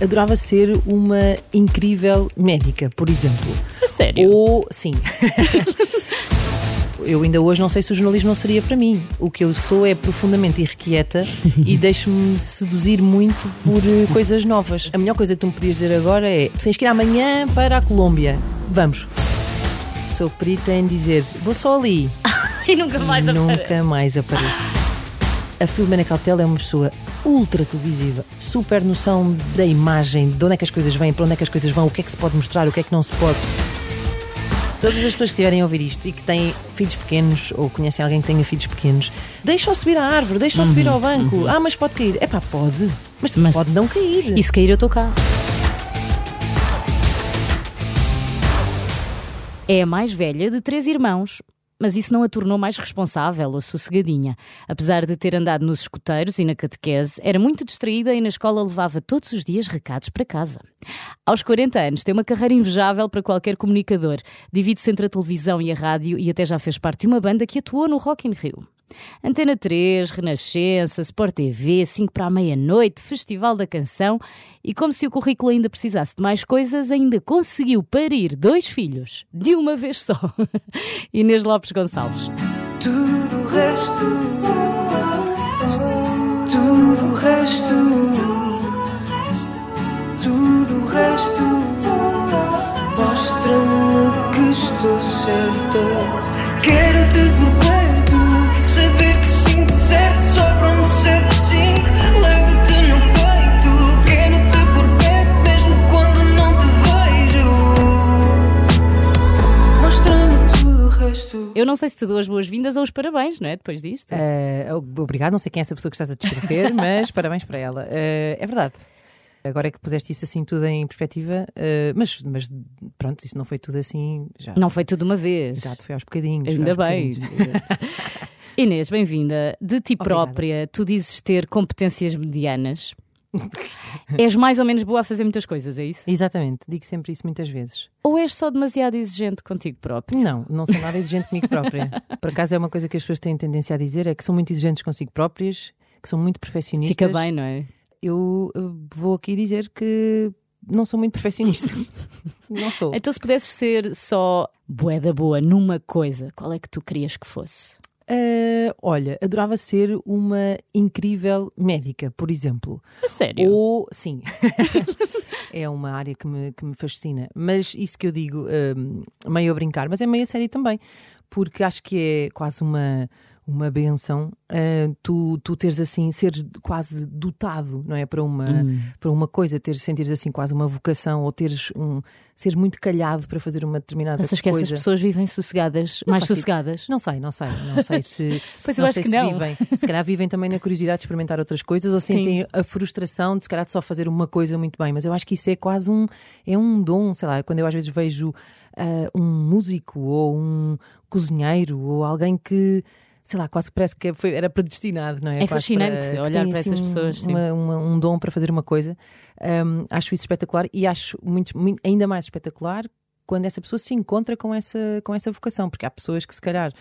Adorava ser uma incrível médica, por exemplo. A sério? Ou, sim. eu ainda hoje não sei se o jornalismo não seria para mim. O que eu sou é profundamente irrequieta e deixo-me seduzir muito por eh, coisas novas. A melhor coisa que tu me podias dizer agora é: tens que ir amanhã para a Colômbia. Vamos. Sou perita em dizer: vou só ali. e nunca mais Nunca aparece. mais apareço. A Filomena Cautela é uma pessoa ultra televisiva, super noção da imagem, de onde é que as coisas vêm, para onde é que as coisas vão, o que é que se pode mostrar, o que é que não se pode. Todas as pessoas que estiverem a ouvir isto e que têm filhos pequenos ou conhecem alguém que tenha filhos pequenos, deixam subir à árvore, deixam subir ao banco. Ah, mas pode cair. É pá, pode. Mas, Mas- pode não cair. E se cair, eu estou cá. É a mais velha de três irmãos, mas isso não a tornou mais responsável ou sossegadinha. Apesar de ter andado nos escuteiros e na catequese, era muito distraída e na escola levava todos os dias recados para casa. Aos 40 anos, tem uma carreira invejável para qualquer comunicador. Divide-se entre a televisão e a rádio e até já fez parte de uma banda que atuou no Rock in Rio. Antena 3, Renascença, Sport TV, 5 para a meia-noite, Festival da Canção e, como se o currículo ainda precisasse de mais coisas, ainda conseguiu parir dois filhos, de uma vez só. Inês Lopes Gonçalves. Tudo o resto, tudo o resto, tudo o resto mostra-me que estou certa. Quero-te por tudo o resto. Eu não sei se te dou as boas-vindas ou os parabéns, não é? Depois disto. Eh, obrigado, não sei quem é essa pessoa que estás a descrever, mas parabéns para ela. Eh, é verdade. Agora é que puseste isso assim tudo em perspectiva, eh, mas, mas pronto, isso não foi tudo assim. Já, Não foi tudo de uma vez. Exato, foi aos bocadinhos. Ainda aos bem. bocadinhos. Inês, bem-vinda. De ti Obrigada. própria, tu dizes ter competências medianas. és mais ou menos boa a fazer muitas coisas, é isso? Exatamente, digo sempre isso muitas vezes. Ou és só demasiado exigente contigo próprio? Não, não sou nada exigente comigo própria. Por acaso é uma coisa que as pessoas têm tendência a dizer, é que são muito exigentes consigo próprias, que são muito perfeccionistas. Fica bem, não é? Eu vou aqui dizer que não sou muito perfeccionista. não sou. Então, se pudesses ser só bué da boa numa coisa, qual é que tu querias que fosse? Eh, olha, adorava ser uma incrível médica, por exemplo. A sério? Ou, sim, é uma área que me, que me fascina. Mas isso que eu digo, hum, meio a brincar, mas é meio a sério também, porque acho que é quase uma, uma benção ah, tu, tu teres assim, seres quase dotado, não é? Para uma, Hum. para uma coisa, teres, sentires assim quase uma vocação, ou teres um, seres muito calhado para fazer uma determinada Achas que coisa. essas pessoas vivem sossegadas, Não mais sossegadas? Não sei, não sei, não sei se, Pois eu acho que se não. vivem. Se calhar vivem também na curiosidade de experimentar outras coisas ou Sim. sentem a frustração de se calhar de só fazer uma coisa muito bem. Mas eu acho que isso é quase um é um dom, sei lá, quando eu às vezes vejo ah, um músico ou um cozinheiro ou alguém que sei lá, quase que parece que foi- era predestinado, não é? É Quase fascinante que olhar para essas assim, pessoas, sim. uma- uma- um dom para fazer uma coisa. Hum, acho isso espetacular e acho muito, muito- ainda mais espetacular quando essa pessoa se encontra com essa, com essa vocação, porque há pessoas que se calhar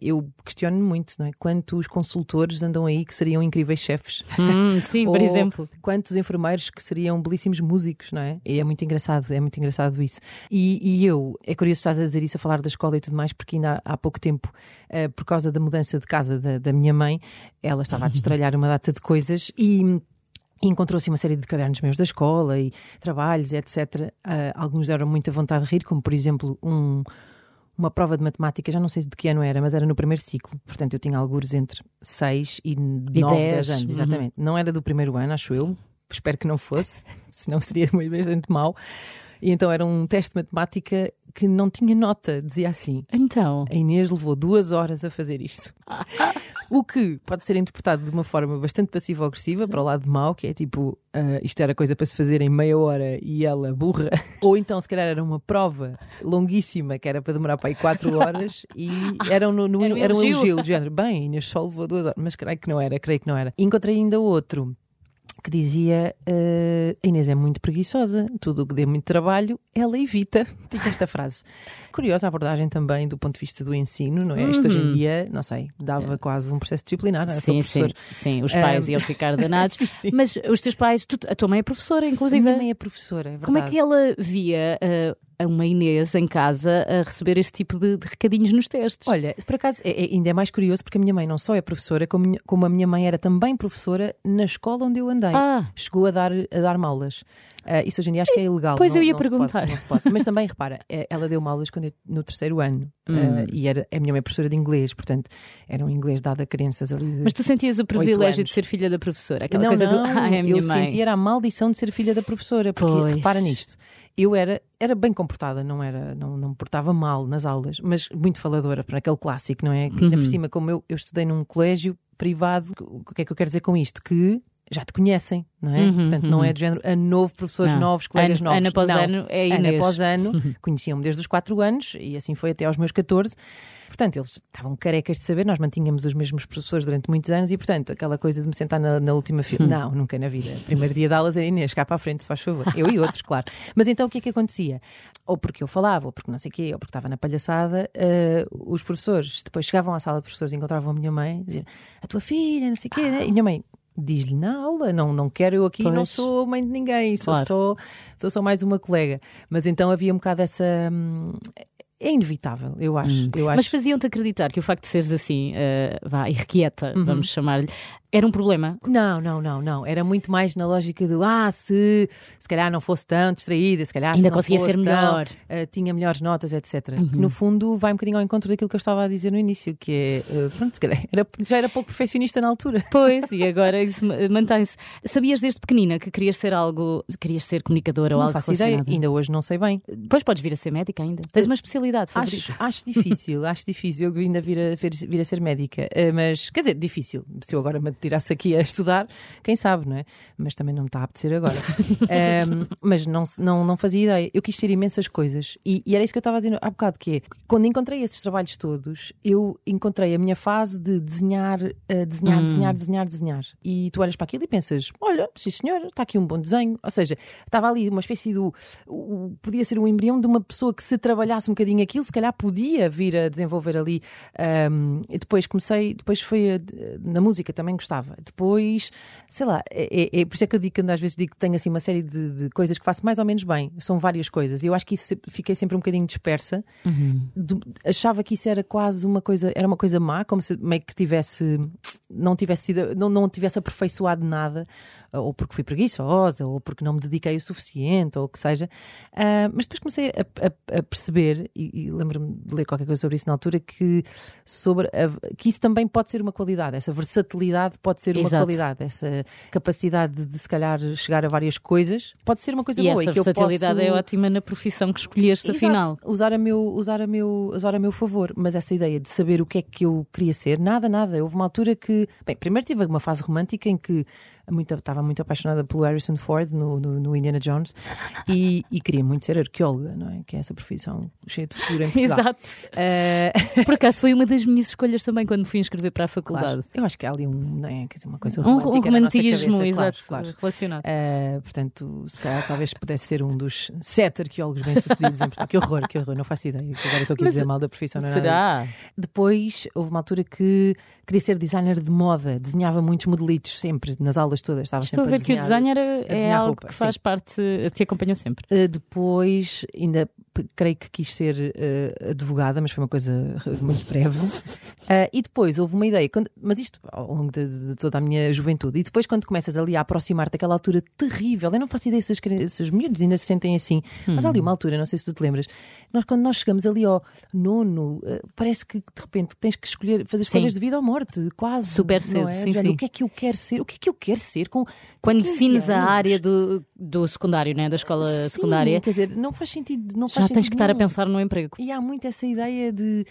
eu questiono muito, não é? Quantos consultores andam aí que seriam incríveis chefes? Hum, sim, por exemplo. Quantos enfermeiros que seriam belíssimos músicos, não é? E é muito engraçado, é muito engraçado isso. E, e eu, é curioso estás a dizer isso, a falar da escola e tudo mais, porque ainda há, há pouco tempo, eh, por causa da mudança de casa da, da minha mãe, ela estava a destralhar uma data de coisas e. Encontrou-se uma série de cadernos meus da escola e trabalhos, etc. Ah, alguns deram muita vontade de rir, como por exemplo um, uma prova de matemática, já não sei de que ano era, mas era no primeiro ciclo. Portanto, eu tinha algures entre 6 e 9, 10 dez, anos, uhum. exatamente. Não era do primeiro ano, acho eu. Espero que não fosse, senão seria bastante mau. E então era um teste de matemática que não tinha nota, dizia assim. Então, A Inês levou duas horas a fazer isto. O que pode ser interpretado de uma forma bastante passivo-agressiva para o lado mau, que é tipo, ah, isto era coisa para se fazer em meia hora e ela burra. Ou então, se calhar, era uma prova longuíssima que era para demorar para aí quatro horas e era um, no- Era um era um elogio. do género. Bem, Inês só levou duas horas, mas creio que não era, creio que não era. Encontrei ainda outro que dizia: eh, A Inês é muito preguiçosa, tudo o que dê muito trabalho, ela evita. Tinha esta frase. Curiosa a abordagem também do ponto de vista do ensino, não é? Isto hoje em dia, não sei, dava quase um processo disciplinar. não é? Sim, sim, sim. Os pais iam ficar danados. sim, sim. Mas os teus pais, tu- a tua mãe é professora, A inclusive. minha mãe é professora, é Como é verdade. que ela via uh, a uma Inês em casa a receber este tipo de, de recadinhos nos testes? Olha, por acaso é, é- ainda é mais curioso porque a minha mãe não só é professora, como, minha- como a minha mãe era também professora na escola onde eu andei. Ah. Chegou a dar, a dar aulas. Ah, isso hoje em dia acho que é ilegal. Pois não- eu ia pode, perguntar. se pode. Mas também, repara, eh, ela deu-me aulas quando eu- no terceiro ano Hum. Ah, e era, a minha mãe é professora de inglês, portanto era um inglês dado a crianças ali. Mas tu sentias o privilégio de ser filha da professora? Aquela não, coisa não, do. Ah, é eu mãe. sentia era a maldição de ser filha da professora, porque Pois. repara nisto. Eu era, era bem comportada, não era, não, não me portava mal nas aulas, mas muito faladora para aquele clássico, não é? Que ainda Uhum. por cima, como eu, eu estudei num colégio privado, o que é que eu quero dizer com isto? Que já te conhecem, não é? Uhum, Portanto, não é do género a novo, professores Não. novos, colegas Ano- novos. ano após não. ano é Inês. após ano, conheciam-me desde os 4 anos e assim foi até aos meus 14. Portanto, eles estavam carecas de saber, nós mantínhamos os mesmos professores durante muitos anos e, portanto, aquela coisa de me sentar na, na última fila. Não, nunca na vida. Primeiro dia de aulas é Inês, cá para a frente, se faz favor. Eu e outros, claro. Mas então o que é que acontecia? Ou porque eu falava, ou porque não sei o quê, ou porque estava na palhaçada, eh, os professores depois chegavam à sala de professores, encontravam a minha mãe, diziam a tua filha, não sei o quê, né? e minha mãe. Diz-lhe na aula, não, não quero eu aqui, não Pois. sou mãe de ninguém, sou, Claro. sou, sou só mais uma colega. Mas então havia um bocado essa. hum, É inevitável, eu acho. Eu acho Mas faziam-te acreditar que o facto de seres assim, eh, vá, irrequieta, Uhum. vamos chamar-lhe, era um problema? Não, não, não, não. Era muito mais na lógica do ah, se se calhar não fosse tão distraída, se calhar se Ainda não conseguia ser tão, melhor. eh, tinha melhores notas, etc. Uhum. Que no fundo vai um bocadinho ao encontro daquilo que eu estava a dizer no início, que é, eh, pronto, se calhar era- já era pouco perfeccionista na altura. Pois, e agora isso ma- mantém-se. Sabias desde pequenina que querias ser algo, querias ser comunicadora ou Não algo faço ideia, ainda hoje não sei bem. Depois podes vir a ser médica ainda. Tens uma especialidade favorita. Acho, acho difícil, acho difícil ainda vir a, vir, vir a ser médica. Eh, mas, quer dizer, difícil. Se eu agora me tirasse aqui a estudar, quem sabe, não é? Mas também não me está a apetecer agora. Ehm, mas não, não, não fazia ideia. Eu quis ter imensas coisas. E, e era isso que eu estava a dizer há bocado, que é, quando encontrei esses trabalhos todos, eu encontrei a minha fase de desenhar, eh, desenhar, desenhar, desenhar, desenhar. E tu olhas para aquilo e pensas, olha, sim senhor, está aqui um bom desenho. Ou seja, estava ali uma espécie do... o- podia ser um embrião de uma pessoa que se trabalhasse um bocadinho aquilo, se calhar podia vir a desenvolver ali. ahm, e depois comecei, depois foi a- na música também gostava. Depois, sei lá, é, é- é por isso é que eu digo que às vezes digo que tenho assim uma série de, de coisas que faço mais ou menos bem. São várias coisas. E eu acho que isso fiquei sempre um bocadinho dispersa. Do- achava que isso era quase uma coisa, era uma coisa má, como se meio que tivesse não tivesse sido, não, não tivesse aperfeiçoado nada, ou porque fui preguiçosa, ou porque não me dediquei o suficiente, ou o que seja. Ah, mas depois comecei a, a- a perceber, e, e lembro-me de ler qualquer coisa sobre isso na altura, que, sobre a- que isso também pode ser uma qualidade, essa versatilidade pode ser uma Exato. qualidade, essa capacidade de, de se calhar chegar a várias coisas, pode ser uma coisa E boa. essa e que eu versatilidade posso... é ótima na profissão que escolheste, Exato. afinal. Usar a, meu, usar, a meu, usar a meu favor. Mas essa ideia de saber o que é que eu queria ser, nada, nada. Houve uma altura que. Bem, primeiro tive uma fase romântica em que muito, estava muito apaixonada pelo Harrison Ford no, no, no Indiana Jones e, e queria muito ser arqueóloga, não é? Que é essa profissão cheia de futuro em Portugal. Exato. Eh, Por acaso foi uma das minhas escolhas também quando fui inscrever para a faculdade. claro. Eu acho que há ali um, não é? Quer dizer, uma coisa romântica um romantismo, cabeça, claro, exato, claro. relacionado. Uh, portanto, se calhar talvez pudesse ser um dos sete arqueólogos bem-sucedidos em Portugal. Que horror, que horror, não faço ideia. Agora estou aqui a Mas dizer mal da profissão, não é. Será? Depois houve uma altura que queria ser designer de moda, desenhava muitos modelitos sempre, nas aulas todas. Estava Estou a ver que o desenhar. design era- é desenhar algo roupa, que faz sim. parte, te acompanhou sempre. Uh, depois, ainda creio que quis ser uh, advogada, mas foi uma coisa muito breve. Uh, e depois houve uma ideia, quando- mas isto ao longo de, de toda a minha juventude. E depois, quando começas ali a aproximar-te daquela altura terrível, eu não faço ideia se as crianças- miúdos ainda se sentem assim, mas há ali uma altura, não sei se tu te lembras, nós, quando nós chegamos ali ao nono, uh, parece que de repente tens que escolher, fazer escolhas de vida ou morte, quase. Super cedo, é? sim, género, sim. O que é que eu quero ser? O que é que eu quero ser com, Quando 15 defines a anos? área do, do secundário, né? da escola Sim, secundária, Quer dizer, não faz sentido. Não já faz tens que estar a pensar no emprego. E há muito essa ideia de,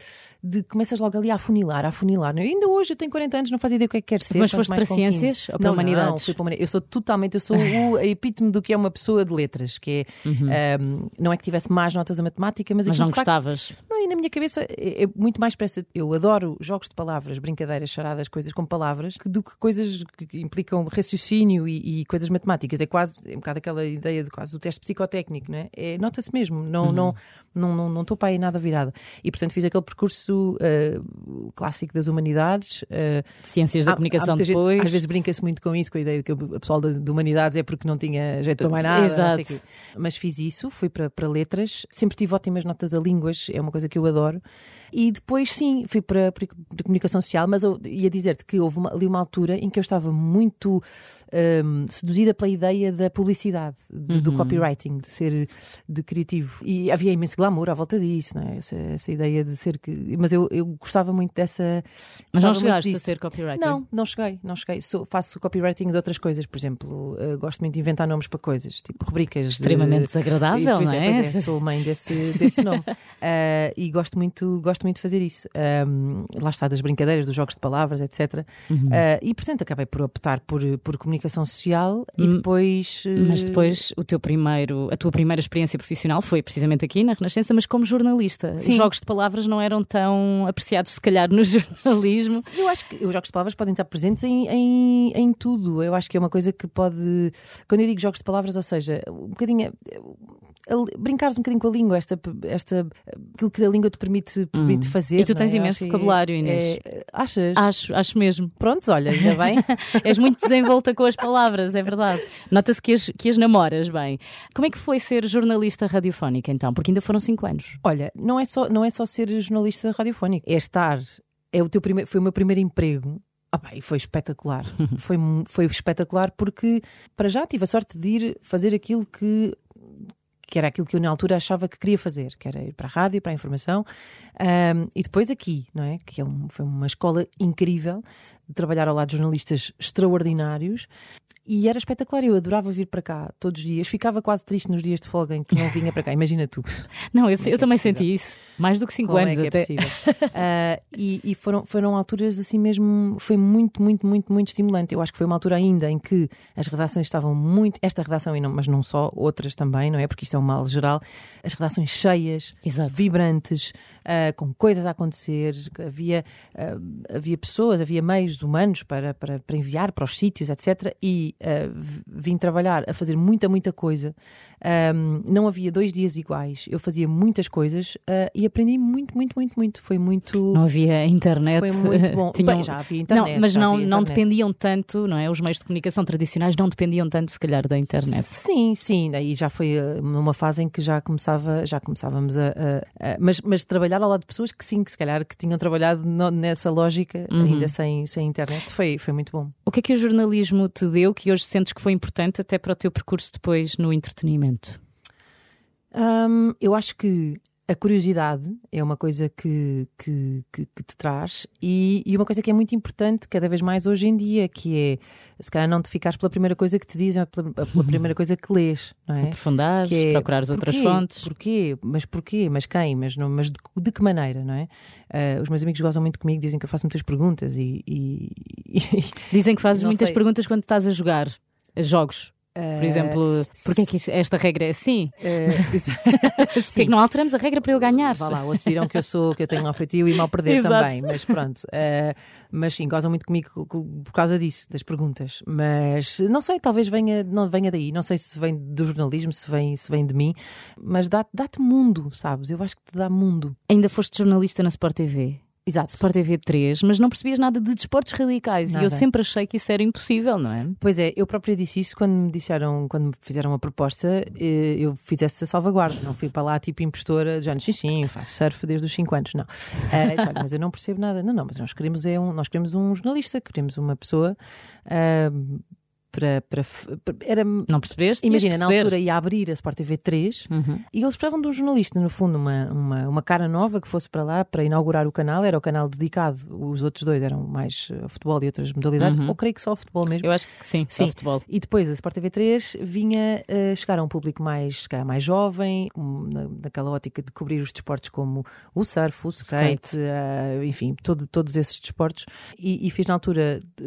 de começas logo ali a afunilar, a afunilar. é? Ainda hoje eu tenho 40 anos, não fazia ideia o que é que quero ser. Mas foste mais para com 15. ciências ou para não, humanidades? Não, para humanidades. Eu sou totalmente, eu sou o epítome do que é uma pessoa de letras, que é, ahm, não é que tivesse más notas a matemática, mas, Mas não facto- gostavas. não, e na minha cabeça é, é muito mais para essa. Eu adoro jogos de palavras, brincadeiras, charadas, coisas com palavras, do que coisas que implicam raciocínio e, e coisas matemáticas. É quase, é um bocado aquela ideia de quase o teste psicotécnico, não é? é Nota-se mesmo, não não emotional. Mm. Não não não estou para aí nada virada. E portanto fiz aquele percurso o clássico das humanidades. eh, Ciências da Há- há comunicação muita gente- depois. às vezes brinca-se muito com isso, com a ideia de que o pessoal de, de humanidades é porque não tinha jeito para mais nada. Exato. Mas fiz isso, fui para, para letras, sempre tive ótimas notas a línguas, é uma coisa que eu adoro. E depois, sim, fui para, para comunicação social, mas eu ia dizer-te que houve uma- ali uma altura em que eu estava muito hum, seduzida pela ideia da publicidade, de- Uhum. do copywriting, de ser de criativo. E havia imenso glamour à volta disso, não é? essa, essa ideia de ser que. Mas eu, eu gostava muito dessa. Mas não chegaste a ser copywriter? Não, não cheguei, não cheguei. Sou- faço copywriting de outras coisas, por exemplo, eh, gosto muito de inventar nomes para coisas, tipo rubricas. de- Extremamente desagradável, pois não é? Pois é, sou mãe desse, desse nome. Ah, e gosto muito, gosto muito de fazer isso. Ahm, lá está, das brincadeiras, dos jogos de palavras, etc. Uhum. Ah, e portanto acabei por optar por, por comunicação social e depois. eh, Mas depois o teu primeiro, a tua primeira experiência profissional foi precisamente aqui na Renascença, mas como jornalista. Sim. Os jogos de palavras não eram tão apreciados, se calhar, no jornalismo. Eu acho que os jogos de palavras podem estar presentes em, em, em tudo. Eu acho que é uma coisa que pode. Quando eu digo jogos de palavras, ou seja, um bocadinho. Brincares um bocadinho com a língua, esta, esta, aquilo que a língua te permite, permite fazer. Hum. E tu não tens é? Imenso acho vocabulário, Inês. é- achas? Acho, acho mesmo. Prontos, olha, ainda bem. És muito desenvolta com as palavras, é verdade. Nota-se que as, que as namoras bem. Como é que foi ser jornalista radiofónica então? Porque ainda foram cinco anos. Olha, não é só, não é só ser jornalista radiofónico, é estar. É o teu primeiro, foi o meu primeiro emprego. Ah, e foi espetacular. foi, foi espetacular porque, para já, tive a sorte de ir fazer aquilo que. Que era aquilo que eu na altura achava que queria fazer, que era ir para a rádio, para a informação, Ahm, e depois aqui, não é? Que é um- foi uma escola incrível de trabalhar ao lado de jornalistas extraordinários e era espetacular. Eu adorava vir para cá todos os dias, ficava quase triste nos dias de folga em que não vinha para cá. Imagina tu. Não, eu, é eu é também senti isso. Mais do que cinco Como anos é até. é possível? Ah, e e foram, foram alturas assim mesmo, foi muito, muito, muito, muito estimulante. Eu acho que foi uma altura ainda em que as redações estavam muito, esta redação, e não, mas não só, outras também, não é? Porque isto é um mal geral, as redações cheias, Exato. vibrantes, ah, com coisas a acontecer, havia, ah, havia pessoas, havia meios humanos para, para, para enviar para os sítios, etc. E ah, v- vim trabalhar a fazer muita, muita coisa. Ahm, não havia dois dias iguais. Eu fazia muitas coisas ah, e aprendi muito, muito, muito, muito. Foi muito. Não havia internet. Foi muito bom. Tinham- Bem, já havia internet, Não, mas não, havia não internet. dependiam tanto, não é? Os meios de comunicação tradicionais não dependiam tanto, se calhar, da internet. Sim, sim, aí já foi uh, numa fase em que já começava, já começávamos a, a- a- mas, mas trabalhar ao lado de pessoas que sim, que se calhar que tinham trabalhado nessa lógica, Uhum. ainda sem, sem internet, foi, foi muito bom. O que é que o jornalismo te deu que hoje sentes que foi importante até para o teu percurso depois no entretenimento? Hum, eu acho que a curiosidade é uma coisa que, que, que- que te traz e, e uma coisa que é muito importante cada vez mais hoje em dia, que é se calhar não te ficares pela primeira coisa que te dizem, ou pela, pela primeira coisa que lês, não é? Aprofundar, que é, procurares outras fontes. Porquê? Mas porquê? Mas quem? Mas, não, mas de, de que maneira, não é? Ah, os meus amigos gozam muito comigo, dizem que eu faço muitas perguntas e. e- e- Dizem que fazes muitas sei. perguntas quando estás a jogar jogos. Por exemplo, porquê é que esta regra é assim? Ah, Porquê é que não alteramos a regra para eu ganhar? Vá lá, outros dirão que eu sou que eu tenho mau feitio e mal perder Exato. também, mas pronto. Ah, mas sim, gozam muito comigo co- co- por causa disso, das perguntas. Mas não sei, talvez venha, não venha daí. Não sei se vem do jornalismo, se vem, se vem de mim, mas dá- dá-te mundo, sabes? Eu acho que te dá mundo. Ainda foste jornalista na Sport TV. Exato. Sport TV 3, mas não percebias nada de desportos radicais. E Nada. eu sempre achei que isso era impossível, não é? Pois é, eu própria disse isso quando me disseram, quando me fizeram a proposta, eh, eu fiz essa salvaguarda. Não fui para lá tipo impostora, já sim, sim, eu faço surf desde os 5 anos. Não. Eh, disse, "Olha, mas eu não percebo nada. Não, não, mas nós queremos, é um, nós queremos um jornalista, queremos uma pessoa ah, para, para, Era, Não percebeste? Imagina, na altura ia abrir a Sport TV 3 Uhum. e eles precisavam de um jornalista, no fundo, uma, uma, uma cara nova que fosse para lá para inaugurar o canal. Era o canal dedicado, os outros dois eram mais eh, futebol e outras modalidades, ou creio que só futebol mesmo. Eu acho que sim, só Sim. futebol. E depois a Sport TV 3 vinha a chegar a um público mais, se calhar, mais jovem, com- na, naquela ótica de cobrir os desportos como o surf, o skate, eh, enfim, todo- todos esses desportos. E, e fiz na altura eh,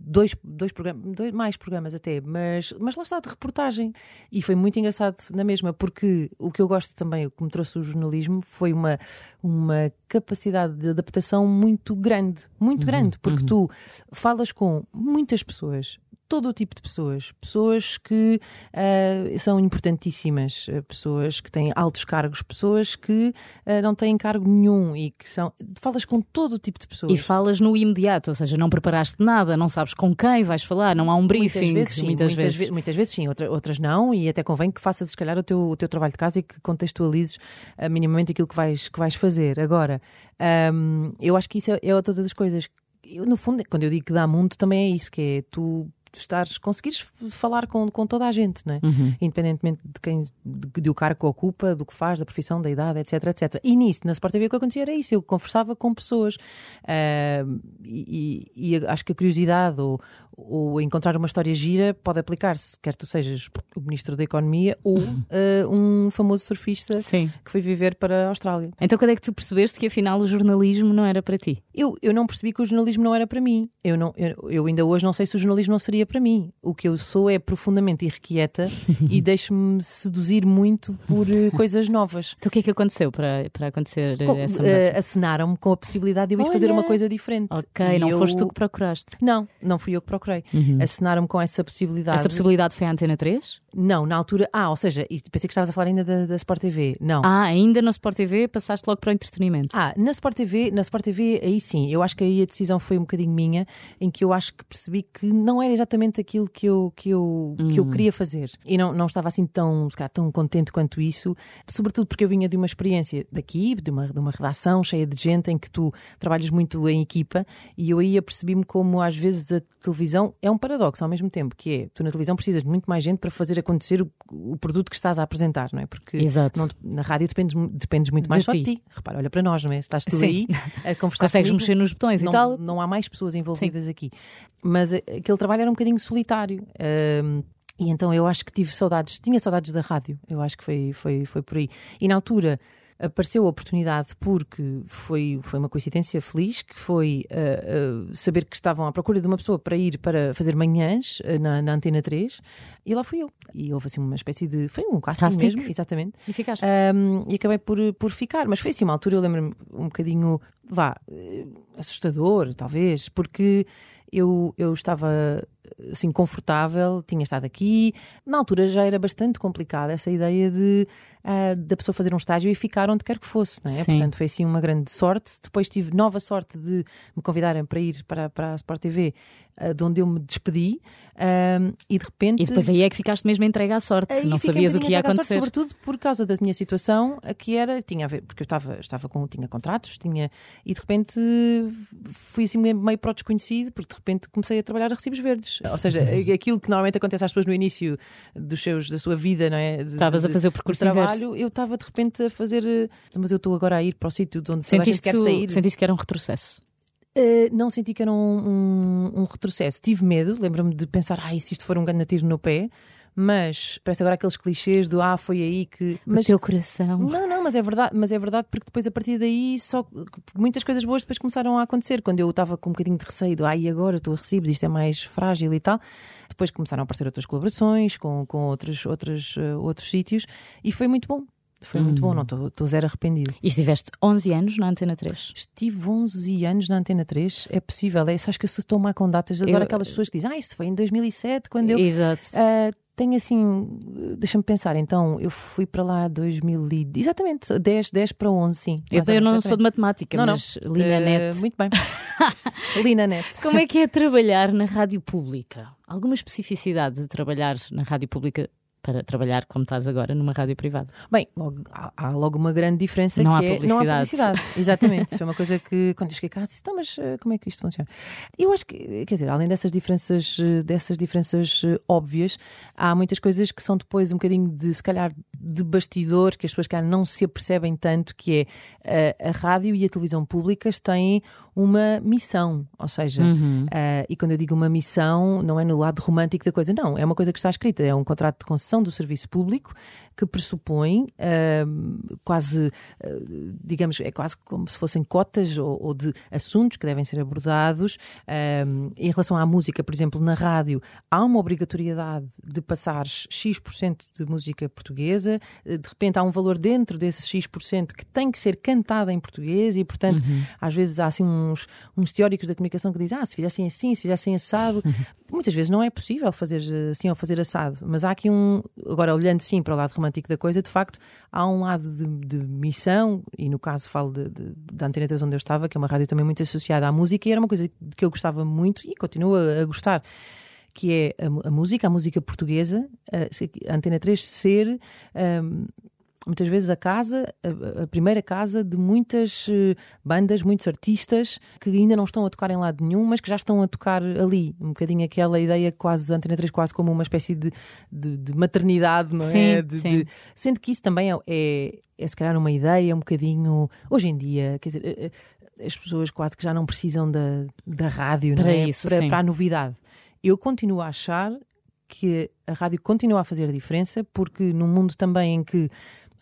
dois, dois programas, dois, mais, programas até, mas, mas lá está, de reportagem. E foi muito engraçado na mesma, porque o que eu gosto também, o que me trouxe o jornalismo, foi uma, uma capacidade de adaptação muito grande, muito grande, porque tu falas com muitas pessoas, todo o tipo de pessoas, pessoas que ah, são importantíssimas, ah, pessoas que têm altos cargos, pessoas que ah, não têm cargo nenhum e que são. Falas com todo o tipo de pessoas. E falas no imediato, ou seja, não preparaste nada, não sabes com quem vais falar, não há um briefing. Muitas vezes sim, muitas muitas, vezes. ve- muitas vezes sim, outra- outras não, e até convém que faças, se calhar, o teu, o teu trabalho de casa e que contextualizes ah, minimamente aquilo que vais, que vais fazer. Agora, ahm, eu acho que isso é, é todas as coisas. Eu, no fundo, quando eu digo que dá mundo, também é isso, que é tu estares, conseguires falar com, com toda a gente, não é? independentemente de quem de, de o cargo que ocupa, do que faz, da profissão, da idade, etc, etc. E nisso, na Sport TV, o que acontecia era isso, eu conversava com pessoas e, e- e acho que a curiosidade ou, ou encontrar uma história gira pode aplicar-se, quer tu sejas o Ministro da Economia ou ah, um famoso surfista Sim. que foi viver para a Austrália. Então quando é que tu percebeste que afinal o jornalismo não era para ti? Eu, eu não percebi que o jornalismo não era para mim. Eu, não, eu, eu ainda hoje não sei se o jornalismo não seria para mim. O que eu sou é profundamente irrequieta e deixo-me seduzir muito por eh, coisas novas. Então o que é que aconteceu para, para acontecer eh, Com- essa mudança? Acenaram-me com a possibilidade de eu ir fazer Olha. uma coisa diferente. ok, E não eu- foste tu que procuraste. Não, não fui eu que procurei. Acenaram-me com essa possibilidade. Essa possibilidade foi a Antena 3? Não, na altura. Ah, ou seja, e pensei que estavas a falar ainda da, da Sport TV. Não. Ah, ainda no Sport TV passaste logo para o entretenimento. Ah, na Sport TV, na Sport TV, aí sim, eu acho que aí a decisão foi um bocadinho minha, em que eu acho que percebi que não era exatamente aquilo que eu, que eu, que eu queria fazer. E não, não estava assim tão, se calhar, tão contente quanto isso, sobretudo porque eu vinha de uma experiência daqui, de uma, de uma redação cheia de gente em que tu trabalhas muito em equipa, e eu aí apercebi-me como às vezes a televisão é um paradoxo ao mesmo tempo, que é, tu na televisão precisas de muito mais gente para fazer acontecer o, o produto que estás a apresentar, não é? Porque não na rádio dependes, dependes muito mais De só de ti. ti. Repara, olha para nós, não é? Estás tu Sim. aí a conversar Consegues comigo, mexer nos botões e não, tal? Não há mais pessoas envolvidas aqui. Mas eh, aquele trabalho era um bocadinho solitário. ahm, e então eu acho que tive saudades, tinha saudades da rádio. Eu acho que foi, foi, foi por aí. E na altura apareceu a oportunidade porque foi, foi uma coincidência feliz, que foi ah, ah, saber que estavam à procura de uma pessoa para ir para fazer manhãs ah, na, na Antena 3 e lá fui eu. E houve assim uma espécie de. Foi um casting mesmo, exatamente. E ficaste. Um, e acabei por, por ficar. Mas foi assim, uma altura, eu lembro-me um bocadinho, vá, assustador, talvez, porque eu, eu estava assim confortável, tinha estado aqui. Na altura já era bastante complicada essa ideia de ah, da pessoa fazer um estágio e ficar onde quer que fosse, não é? Sim. Portanto, foi assim uma grande sorte. Depois tive nova sorte de me convidarem para ir para, para a Sport TV, ah, de onde eu me despedi, ah, e de repente. E depois aí é que ficaste mesmo entregue à sorte. Aí não sabias o que ia à sorte, acontecer. sobretudo por causa da minha situação, a que era, tinha a ver, porque eu estava, estava com, tinha contratos, tinha, e de repente fui assim meio meio para o desconhecido, porque de repente comecei a trabalhar a recibos verdes. Ou seja, aquilo que normalmente acontece às pessoas no início dos seus, da sua vida, não é? De- Estavas a de- fazer o de percurso trabalho, inverso. eu estava de repente a fazer, eh, mas eu estou agora a ir para o sítio de onde Sentiste, quer sair. sentiste que era um retrocesso. Uh, não senti que era um, um- um retrocesso. Tive medo, lembro-me de pensar, ai, se isto for um grande tiro no pé, mas parece agora aqueles clichês do ah, foi aí que. Mas, o teu coração. não, não, mas é verdade, mas é verdade porque depois a partir daí só muitas coisas boas depois começaram a acontecer. Quando eu estava com um bocadinho de receio do ah, e agora estou a recibos, isto é mais frágil e tal. Depois começaram a aparecer outras colaborações com, com outros, outros, uh, outros sítios e foi muito bom. Foi muito bom, não estou estou zero arrependido. E estiveste 11 anos na Antena 3. Estive 11 anos na Antena 3, é possível. É, acho que eu tão má com datas. Adoro Eu- aquelas pessoas que dizem, ah, isso foi em 2007, quando eu. Exato. Ah, tenho assim, deixa-me pensar, então eu fui para lá 2000 e, exatamente, 10, 10 para 11, sim. eu, eu não sou de matemática, Não, não. mas Lina Eh, Net. Muito bem. Lina Net. Como é que é trabalhar na rádio pública? Alguma especificidade de trabalhar na rádio pública para trabalhar como estás agora numa rádio privada? Bem, logo- há, há logo uma grande diferença Não que há é não há publicidade. Exatamente. Isso foi uma coisa que quando eu cheguei cá disse, então, mas eh, como é que isto funciona? Eu acho que, quer dizer, além dessas diferenças, eh, dessas diferenças eh, óbvias, há muitas coisas que são depois um bocadinho de, se calhar, de bastidor, que as pessoas cá não se apercebem tanto, que é eh, a rádio e a televisão públicas têm uma missão, ou seja, eh, e quando eu digo uma missão, não é no lado romântico da coisa, não, é uma coisa que está escrita, é um contrato de concessão do serviço público que pressupõe ahm, quase, ah, digamos, é quase como se fossem cotas ou, ou de assuntos que devem ser abordados. Ahm, em relação à música, por exemplo, na rádio, há uma obrigatoriedade de passar X% de música portuguesa, eh, de repente há um valor dentro desse X% que tem que ser cantada em português e, portanto, às vezes há assim uns, uns teóricos da comunicação que dizem, ah, se fizessem assim, se fizessem assado. Muitas vezes não é possível fazer eh, assim ou fazer assado, mas há aqui um, agora olhando sim para o lado romântico da coisa, de facto, há um lado de, de missão, e no caso falo de, de, da Antena 3 onde eu estava, que é uma rádio também muito associada à música, e era uma coisa que eu gostava muito e continuo a, a gostar que é a, a música, a música portuguesa, a, a Antena 3 ser ahm, muitas vezes a casa, a, a primeira casa de muitas eh, bandas, muitos artistas que ainda não estão a tocar em lado nenhum, mas que já estão a tocar ali. Um bocadinho aquela ideia quase Antena 3, quase como uma espécie de, de, de maternidade, não é? Sim, De- sim. sendo que isso também é, é, é se calhar uma ideia um bocadinho hoje em dia, quer dizer. eh, eh, As pessoas quase que já não precisam da, da rádio Para é? isso, para, para a novidade. Eu continuo a achar que a rádio continua a fazer diferença, porque num mundo também em que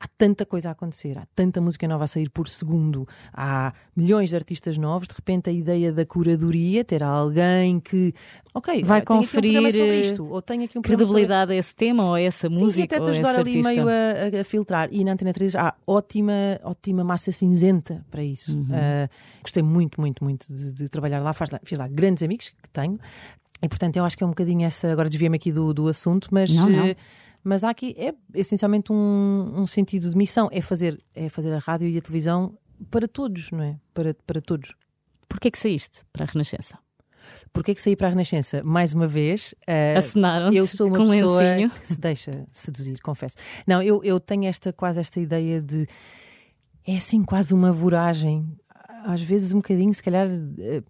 há tanta coisa a acontecer, há tanta música nova a sair por segundo, há milhões de artistas novos, de repente a ideia da curadoria, ter alguém que, ok, Vai aqui um conferir, sobre eh, isto, ou tenho aqui um programa sobre Credibilidade a esse tema ou a essa Sim, música? e até te ajudar ali artista? meio a, a- filtrar. E na Antena 3 há ótima, ótima massa cinzenta para isso. Uhum. Ah, gostei muito, muito, muito de, de trabalhar lá. Faz lá. Fiz lá grandes amigos que tenho. E portanto eu acho que é um bocadinho essa. Agora desviei-me aqui do, do assunto, mas. Não, não. Mas há aqui é essencialmente um, um sentido de missão, é fazer, é fazer a rádio e a televisão para todos, não é? Para, para todos. Porquê que saíste para a Renascença? Porquê que saí para a Renascença? Mais uma vez, eh, Assinaram-te eu sou uma com um pessoa lencinho. que se deixa seduzir, confesso. Não, eu, eu tenho esta quase esta ideia de é assim quase uma voragem, às vezes um bocadinho, se calhar, eh,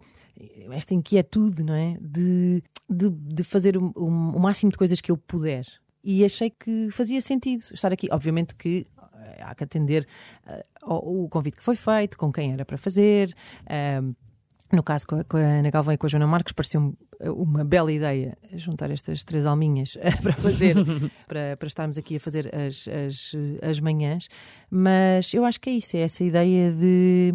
esta inquietude, não é? De, de, de fazer o, o- o máximo de coisas que eu puder. E achei que fazia sentido estar aqui. Obviamente que eh, há que atender eh, ao, o convite que foi feito, com quem era para fazer. ahm, no caso, com a, com a Ana Galvão e com a Joana Marques, pareceu-me uma bela ideia juntar estas três alminhas eh, para fazer, para, para estarmos aqui a fazer as, as, as manhãs. Mas eu acho que é isso, é essa ideia de,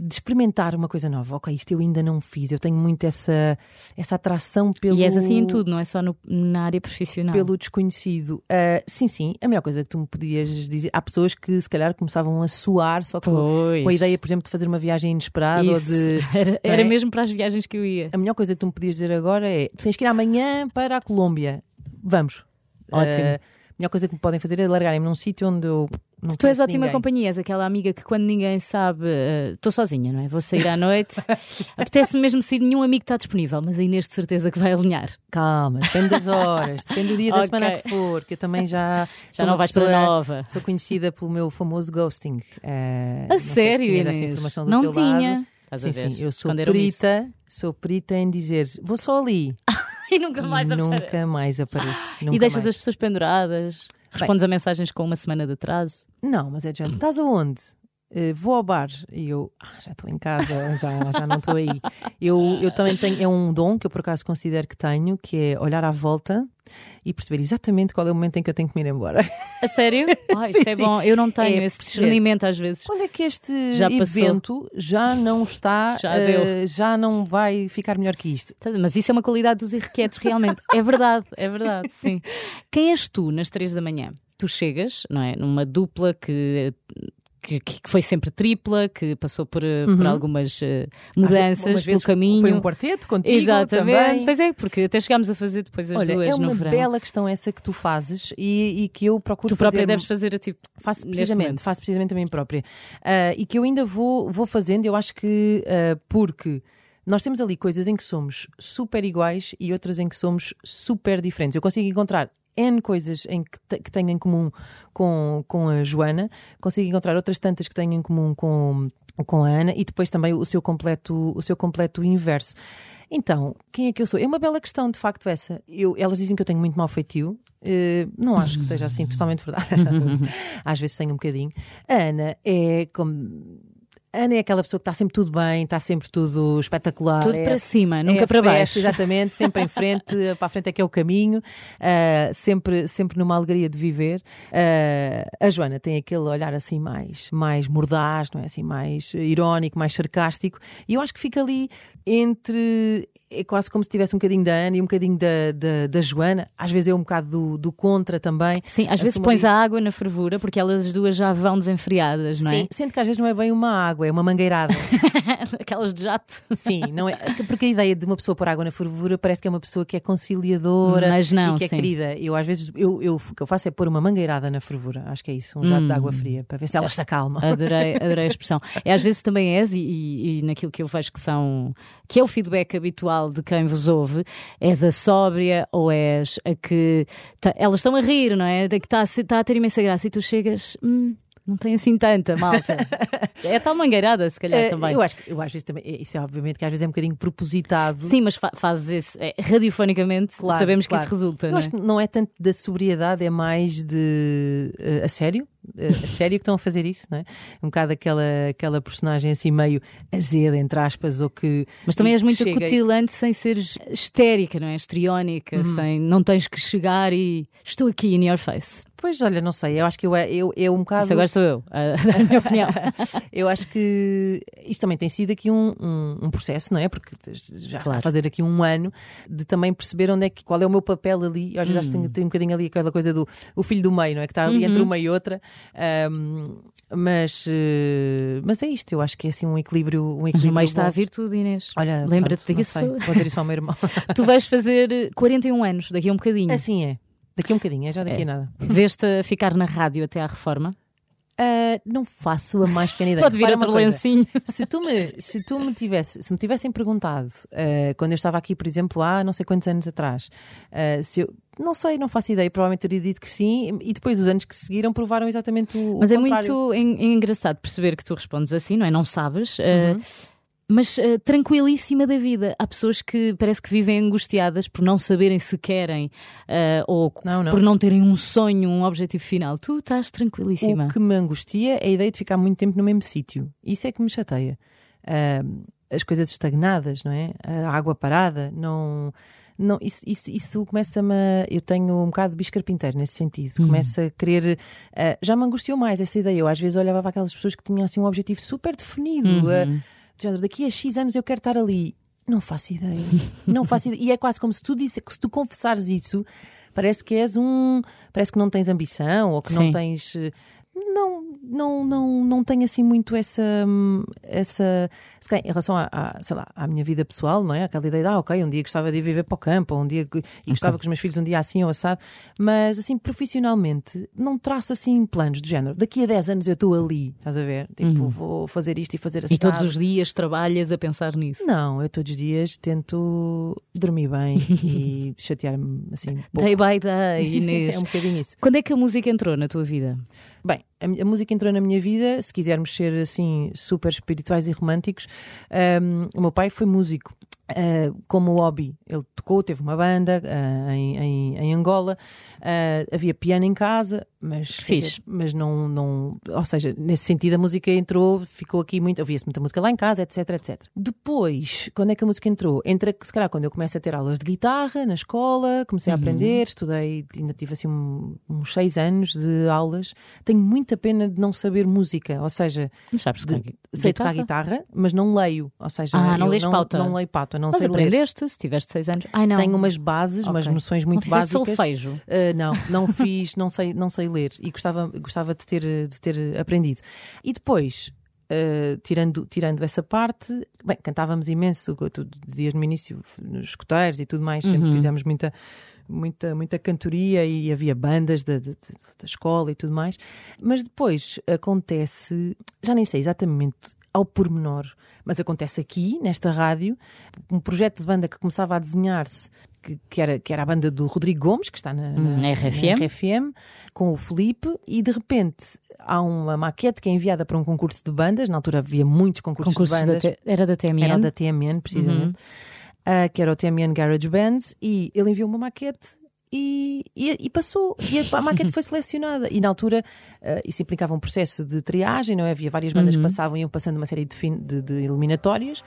de experimentar uma coisa nova. Ok, isto eu ainda não fiz, eu tenho muito essa, essa atração pelo. E és assim em tudo, não é só no- na área profissional. Pelo desconhecido. Ah, sim, sim, a melhor coisa que tu me podias dizer. Há pessoas que se calhar começavam a suar só com, com a ideia, por exemplo, de fazer uma viagem inesperada Isso. ou de. Era, era é? mesmo para as viagens que eu ia. A melhor coisa que tu me podias dizer agora é: tens que ir amanhã para a Colômbia. Vamos. Ótimo. Ah, a melhor coisa que me podem fazer é largarem-me num sítio onde eu não Tu és ótima ninguém. companhia, és aquela amiga que quando ninguém sabe, estou sozinha, não é? Vou sair à noite, apetece-me mesmo se nenhum amigo está disponível, mas a Inês de certeza que vai alinhar. Calma, depende das horas, depende do dia da Ok. semana que for, que eu também já, Já sou não vais para nova. Sou conhecida pelo meu famoso ghosting. Ah, A se sério, Inês? essa informação do não tinha. lado. Estás Sim, sim, eu sou perita, sou perita em dizer vou só ali E nunca mais e aparece. nunca mais apareço. E nunca deixas mais. as pessoas penduradas, respondes a mensagens com uma semana de atraso. Não, mas é de género, estás aonde? Eh, vou ao bar e eu ah, já estou em casa, já, já não estou aí. Eu, eu também tenho, é um dom que eu por acaso considero que tenho, que é olhar à volta e perceber exatamente qual é o momento em que eu tenho que me ir embora. A sério? Ai, isso é Sim. bom. Eu não tenho É esse discernimento às vezes. Quando é que este Já passou. evento já não está, Já eh, já não vai ficar melhor que isto? Tá, Mas isso é uma qualidade dos irrequietos, realmente. É verdade, é verdade, sim. Quem és tu nas três da manhã? Tu chegas, não é? Numa dupla que. Que, que foi sempre tripla, que passou por, eh, por algumas eh, mudanças pelo caminho. Foi um quarteto contigo Exatamente. também. Pois é, porque até chegámos a fazer depois as Olha, duas é no uma verão. bela questão essa que tu fazes e, e que eu procuro Tu própria fazer deves fazer a tipo. Faço precisamente, faço precisamente a mim própria. Ah, e que eu ainda vou, vou fazendo, eu acho que ah, porque nós temos ali coisas em que somos super iguais e outras em que somos super diferentes. Eu consigo encontrar N coisas em que, que tenho em comum com, com a Joana, consigo encontrar outras tantas que tenho em comum com, com a Ana e depois também o seu completo, o seu completo inverso. Então, quem é que eu sou? É uma bela questão, de facto, essa. Eu, elas dizem que eu tenho muito mau feitio. Eh, não acho que seja assim totalmente verdade. Às vezes tenho um bocadinho. A Ana é como. Ana é aquela pessoa que está sempre tudo bem, está sempre tudo espetacular. Tudo é- para cima, nunca é para festa, baixo. Exatamente, sempre em frente, para a frente é que é o caminho, ah, sempre, sempre numa alegria de viver. Ah, a Joana tem aquele olhar assim mais, mais mordaz, não é? Assim, mais irónico, mais sarcástico, e eu acho que fica ali entre. É quase como se tivesse um bocadinho da Ana e um bocadinho da, da, da Joana. Às vezes é um bocado do, do contra também. Sim, às vezes pões ali- a água na fervura porque elas as duas já vão desenfriadas, não é? Sim, sendo que às vezes não é bem uma água, é uma mangueirada. Aquelas de jato. Sim, não é, porque a ideia de uma pessoa pôr água na fervura parece que é uma pessoa que é conciliadora Mas não, e que é sim. querida. Eu às vezes eu, eu, o que eu faço é pôr uma mangueirada na fervura, acho que é isso, um jato de Hum. água fria, para ver se ela se acalma. Adorei, adorei a expressão. É, às vezes também és, e, e- e naquilo que eu vejo que são que é o feedback habitual de quem vos ouve, és a sóbria ou és a que tá- elas estão a rir, não é? Da que está está a ter imensa graça e tu chegas, "Hum, não tem assim tanta, malta. é tal mangueirada, se calhar Eh, também. eu acho que eu às vezes também, isso é obviamente que às vezes é um bocadinho propositado. Sim, mas fa- fazes isso é, radiofonicamente, Claro, sabemos claro. que isso resulta, Eu não é? acho que não é tanto da sobriedade, é mais de eh, a sério. Eh, a sério que estão a fazer isso, não é? Um bocado aquela, aquela personagem assim meio azeda, entre aspas, ou que. Mas também és muito chega acutilante sem seres histérica, não é? Estriónica, Uhum. sem, não tens que chegar e estou aqui in your face. Pois olha, não sei, eu acho que eu, eu, eu um bocado. Isso agora sou eu, a, minha opinião. Eu acho que isto também tem sido aqui um, um, um processo, não é? Porque já está Claro. a fazer aqui um ano de também perceber onde é que, qual é o meu papel ali. Eu às vezes acho que Hum. tem, tem um bocadinho ali aquela coisa do o filho do meio, não é? Que está ali Uhum. entre uma e outra. Ahm, mas, eh, mas é isto, eu acho que é assim um equilíbrio. Um Mas equilíbrio no meio está a bom. vir tudo, Inês. Olha, Lembra-te disso. sei, Vou dizer isso ao meu irmão. Tu vais fazer 41 anos daqui a um bocadinho. assim é. Daqui a um bocadinho, é já daqui É. a nada. Veste ficar na rádio até à reforma? Ah, não faço a mais pequena ideia. Pode vir uma outro lencinho. se tu me, se tu me tivesse, se me tivessem perguntado eh, quando eu estava aqui, por exemplo, há não sei quantos anos atrás, eh, se eu não sei, não faço ideia, provavelmente teria dito que sim, e depois os anos que seguiram provaram exatamente o, o Mas é contrário. muito en- engraçado perceber que tu respondes assim, não é? Não sabes. eh, Uhum. mas eh, tranquilíssima da vida. Há pessoas que parece que vivem angustiadas por não saberem se querem eh, ou Não, não. por não terem um sonho, um objetivo final. Tu estás tranquilíssima. O que me angustia é a ideia de ficar muito tempo no mesmo sítio. Isso é que me chateia. Ah, as coisas estagnadas, não é? A água parada, não. Não, isso, isso, isso começa-me. Eu tenho um bocado de bicho carpinteiro nesse sentido. Começa a querer. ah, já me angustiou mais essa ideia. Eu às vezes olhava para aquelas pessoas que tinham assim um objetivo super definido. de género, daqui a X anos eu quero estar ali. Não faço ideia. Não faço ideia. E é quase como se tu, disse, se tu confessares isso, parece que és um. Parece que não tens ambição ou que Sim. não tens. Não, não, não, não tenho assim muito essa. hum, essa calhar, em relação à, à, sei lá, à minha vida pessoal, não é? Aquela ideia de, ah, ok, um dia gostava de ir viver para o campo, um dia e gostava que os meus filhos um dia assim ou assado, mas assim, profissionalmente, não traço assim planos do género. Daqui a 10 anos eu estou ali, estás a ver? Tipo, vou fazer isto e fazer assim. E todos os dias trabalhas a pensar nisso. Não, eu todos os dias tento dormir bem e chatear-me assim. pouco. Day by day, Inês. É um bocadinho isso. Quando é que a música entrou na tua vida? Bem, a, a música entrou na minha vida, se quisermos ser assim super espirituais e românticos. ahm, o meu pai foi músico. ah, como hobby, ele tocou, teve uma banda ah, em, em, em Angola, Ah, havia piano em casa, mas, dizer, mas não, não, ou seja, nesse sentido a música entrou, ficou aqui muito, ouvia-se muita música lá em casa, etc, etc. Depois, quando é que a música entrou? Entra, se calhar, quando eu começo a ter aulas de guitarra na escola, comecei a aprender, estudei, ainda tive assim um- uns seis anos de aulas. Tenho muita pena de não saber música, ou seja, Não sabes de- tocar sei tocar guitarra, mas não leio, ou seja, Ah, não eu lês pauta. Não leio pauta, não Mas sei ler. aprendeste se tiveste 6 anos? Ai, não. Tenho umas bases, umas Ok. noções Não muito fizeste básicas. solfejo? Uh, não, não fiz, não sei, não sei ler e gostava, gostava de, ter, de ter aprendido. E depois, uh, tirando, tirando essa parte, bem, cantávamos imenso, tu dizias no início, nos escuteiros e tudo mais, sempre fizemos muita. Muita, muita cantoria e havia bandas da, da, da escola e tudo mais, mas depois acontece, já nem sei exatamente ao pormenor, mas acontece aqui, nesta rádio, um projeto de banda que começava a desenhar-se, que, que era, que era a banda do Rodrigo Gomes, que está na, na- Hum, RFM. na RFM, com o Felipe, e de repente há uma maquete que é enviada para um concurso de bandas. Na altura havia muitos concursos, Concursos de da bandas. T- era da TMN? Era da TMN, precisamente. ah, que era o TMN Garage Band, e ele enviou uma maquete e, e, e passou. E a, a maquete foi selecionada. E na altura uh, isso implicava um processo de triagem, não é? Havia várias bandas Uhum. que passavam e iam passando uma série de, de, de eliminatórias.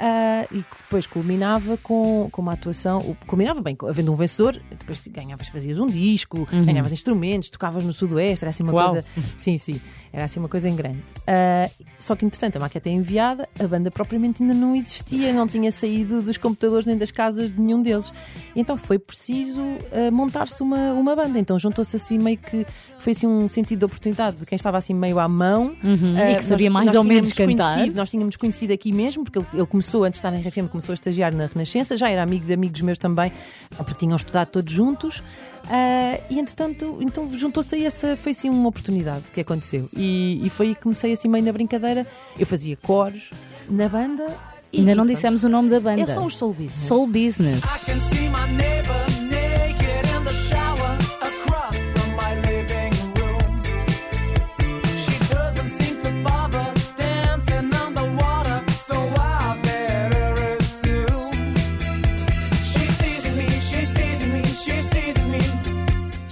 Uh, e depois culminava com, com uma atuação, culminava bem, havendo um vencedor, depois ganhavas, fazias um disco, ganhavas instrumentos, tocavas no Sudoeste, era assim uma Uhum. Uau. coisa. Sim, sim, era assim uma coisa em grande. Uh, só que entretanto a maquete é enviada, a banda propriamente ainda não existia, não tinha saído dos computadores nem das casas de nenhum deles. Então foi preciso uh, montar-se uma, uma banda. Então juntou-se assim meio que foi assim um sentido de oportunidade de quem estava assim meio à mão Uhum. Uh, E que sabia nós- mais nós ou menos tínhamos cantar. Nós tínhamos conhecido aqui mesmo, porque ele, ele começou, antes de estar em RFM, começou a estagiar na Renascença, já era amigo de amigos meus também, porque tinham estudado todos juntos. Uh, e entretanto, então juntou-se aí essa, foi assim uma oportunidade que aconteceu. E, e foi aí que comecei assim meio na brincadeira. Eu fazia coros na banda. e- Ainda e não pronto. dissemos o nome da banda. É só os Soul Business. Soul Business.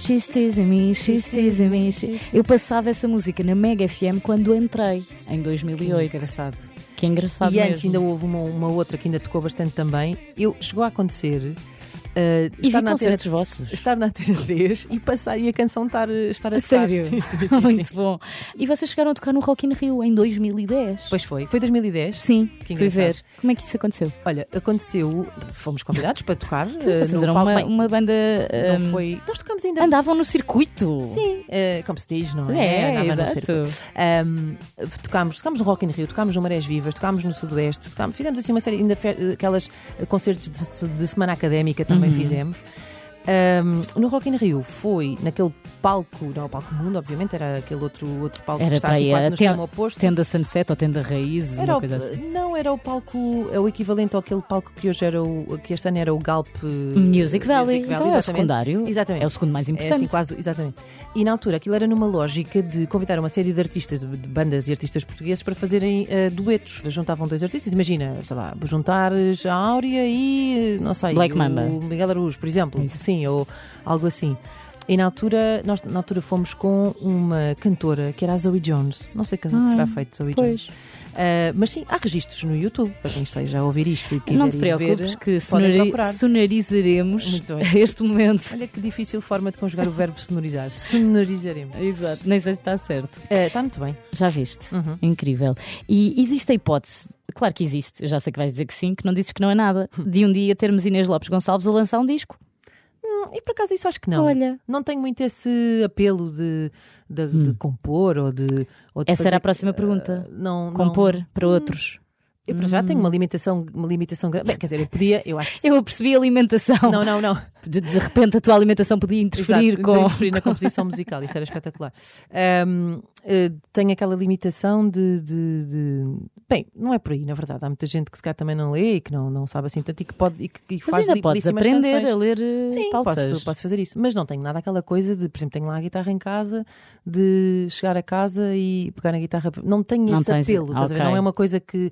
She's teasing me, she's teasing me. Eu passava essa música na Mega FM quando entrei, em Que 2008. engraçado. Que engraçado E antes mesmo. ainda houve uma, uma outra que ainda tocou bastante também. Eu chegou a acontecer. Uh, E estar vi na antena concertos vossos. estar na Antena 3 e passar e a canção estar, estar a tocar. sério? Sim, sim, sim, Muito sim. bom. E vocês chegaram a tocar no Rock in Rio em 2010? Pois foi. Foi 2010? Sim, Que fui ver. Como é que isso aconteceu? Olha, aconteceu, fomos convidados para tocar. Vocês no eram uma, uma banda. não hum, foi. Nós tocamos ainda. Andavam no circuito. Sim, uh, como se diz, não é? É, Andava no exato. circo. Um, tocámos, tocámos no Rock in Rio, tocámos no Marés Vivas, tocámos no Sudoeste, tocámos, fizemos assim uma série, ainda aquelas concertos de, de semana académica também Uhum. Fizemos. Um, no Rock in Rio foi naquele palco, não é o palco mundo, obviamente, era aquele outro, outro palco Era que está assim quase no extremo oposto. Tenda Sunset ou Tenda Raízes, Era uma coisa assim. Não, era o palco, é o equivalente àquele palco que hoje era o, que este ano era o Galp uh, Music Valley. então é o secundário. Exatamente. É o segundo mais É importante. assim, quase, exatamente. E na altura aquilo era numa lógica de convidar uma série de artistas, de, bandas e artistas portugueses para fazerem eh, duetos. Juntavam dois artistas, imagina, sei lá, juntares a Áurea e, eh, não sei, Black o Mamba. Miguel Araújo, por exemplo. Isso. Sim, ou algo assim. E na altura, nós na altura fomos com uma cantora que era a Zoe Jones. Não sei o que Ah, será feito, Zoe pois. Jones. Ah, mas sim, há registros no YouTube, para quem esteja a ouvir isto e quiser Não te preocupes ver, que sonori- sonorizaremos este momento. Olha que difícil forma de conjugar o verbo sonorizar. Sonorizaremos. Exato, nem sei se está certo. Ah, Está muito bem. Já viste? Uhum. Incrível. E existe a hipótese, claro que existe, eu já sei que vais dizer que sim, que não dizes que não é nada, de um dia termos Inês Lopes Gonçalves a lançar um disco. Hum, E por acaso isso acho que não. Olha. Não tenho muito esse apelo de, de, de compor ou de. Ou de Essa fazer- era a próxima pergunta. Ah, não, não- Compor para outros. Eu para já tenho uma limitação, uma limitação grande. Bem, quer dizer, eu podia, eu acho que sim. Eu percebi a alimentação. Não, não, não. De, de repente a tua alimentação podia interferir Exato, com. interferir na composição musical, isso era espetacular. Ahm, eh, tenho aquela limitação de, de- de- Bem, não é por aí, na verdade. Há muita gente que se calhar também não lê e que não, não sabe assim tanto e que pode e que, e que Mas faz ainda podes aprender canções. a ler eh, Sim, pautas. posso, posso fazer isso. Mas não tenho nada aquela coisa de, por exemplo, tenho lá a guitarra em casa, de chegar a casa e pegar na guitarra. Não tenho Não esse tens- apelo, estás a ver? ok. Não é uma coisa que.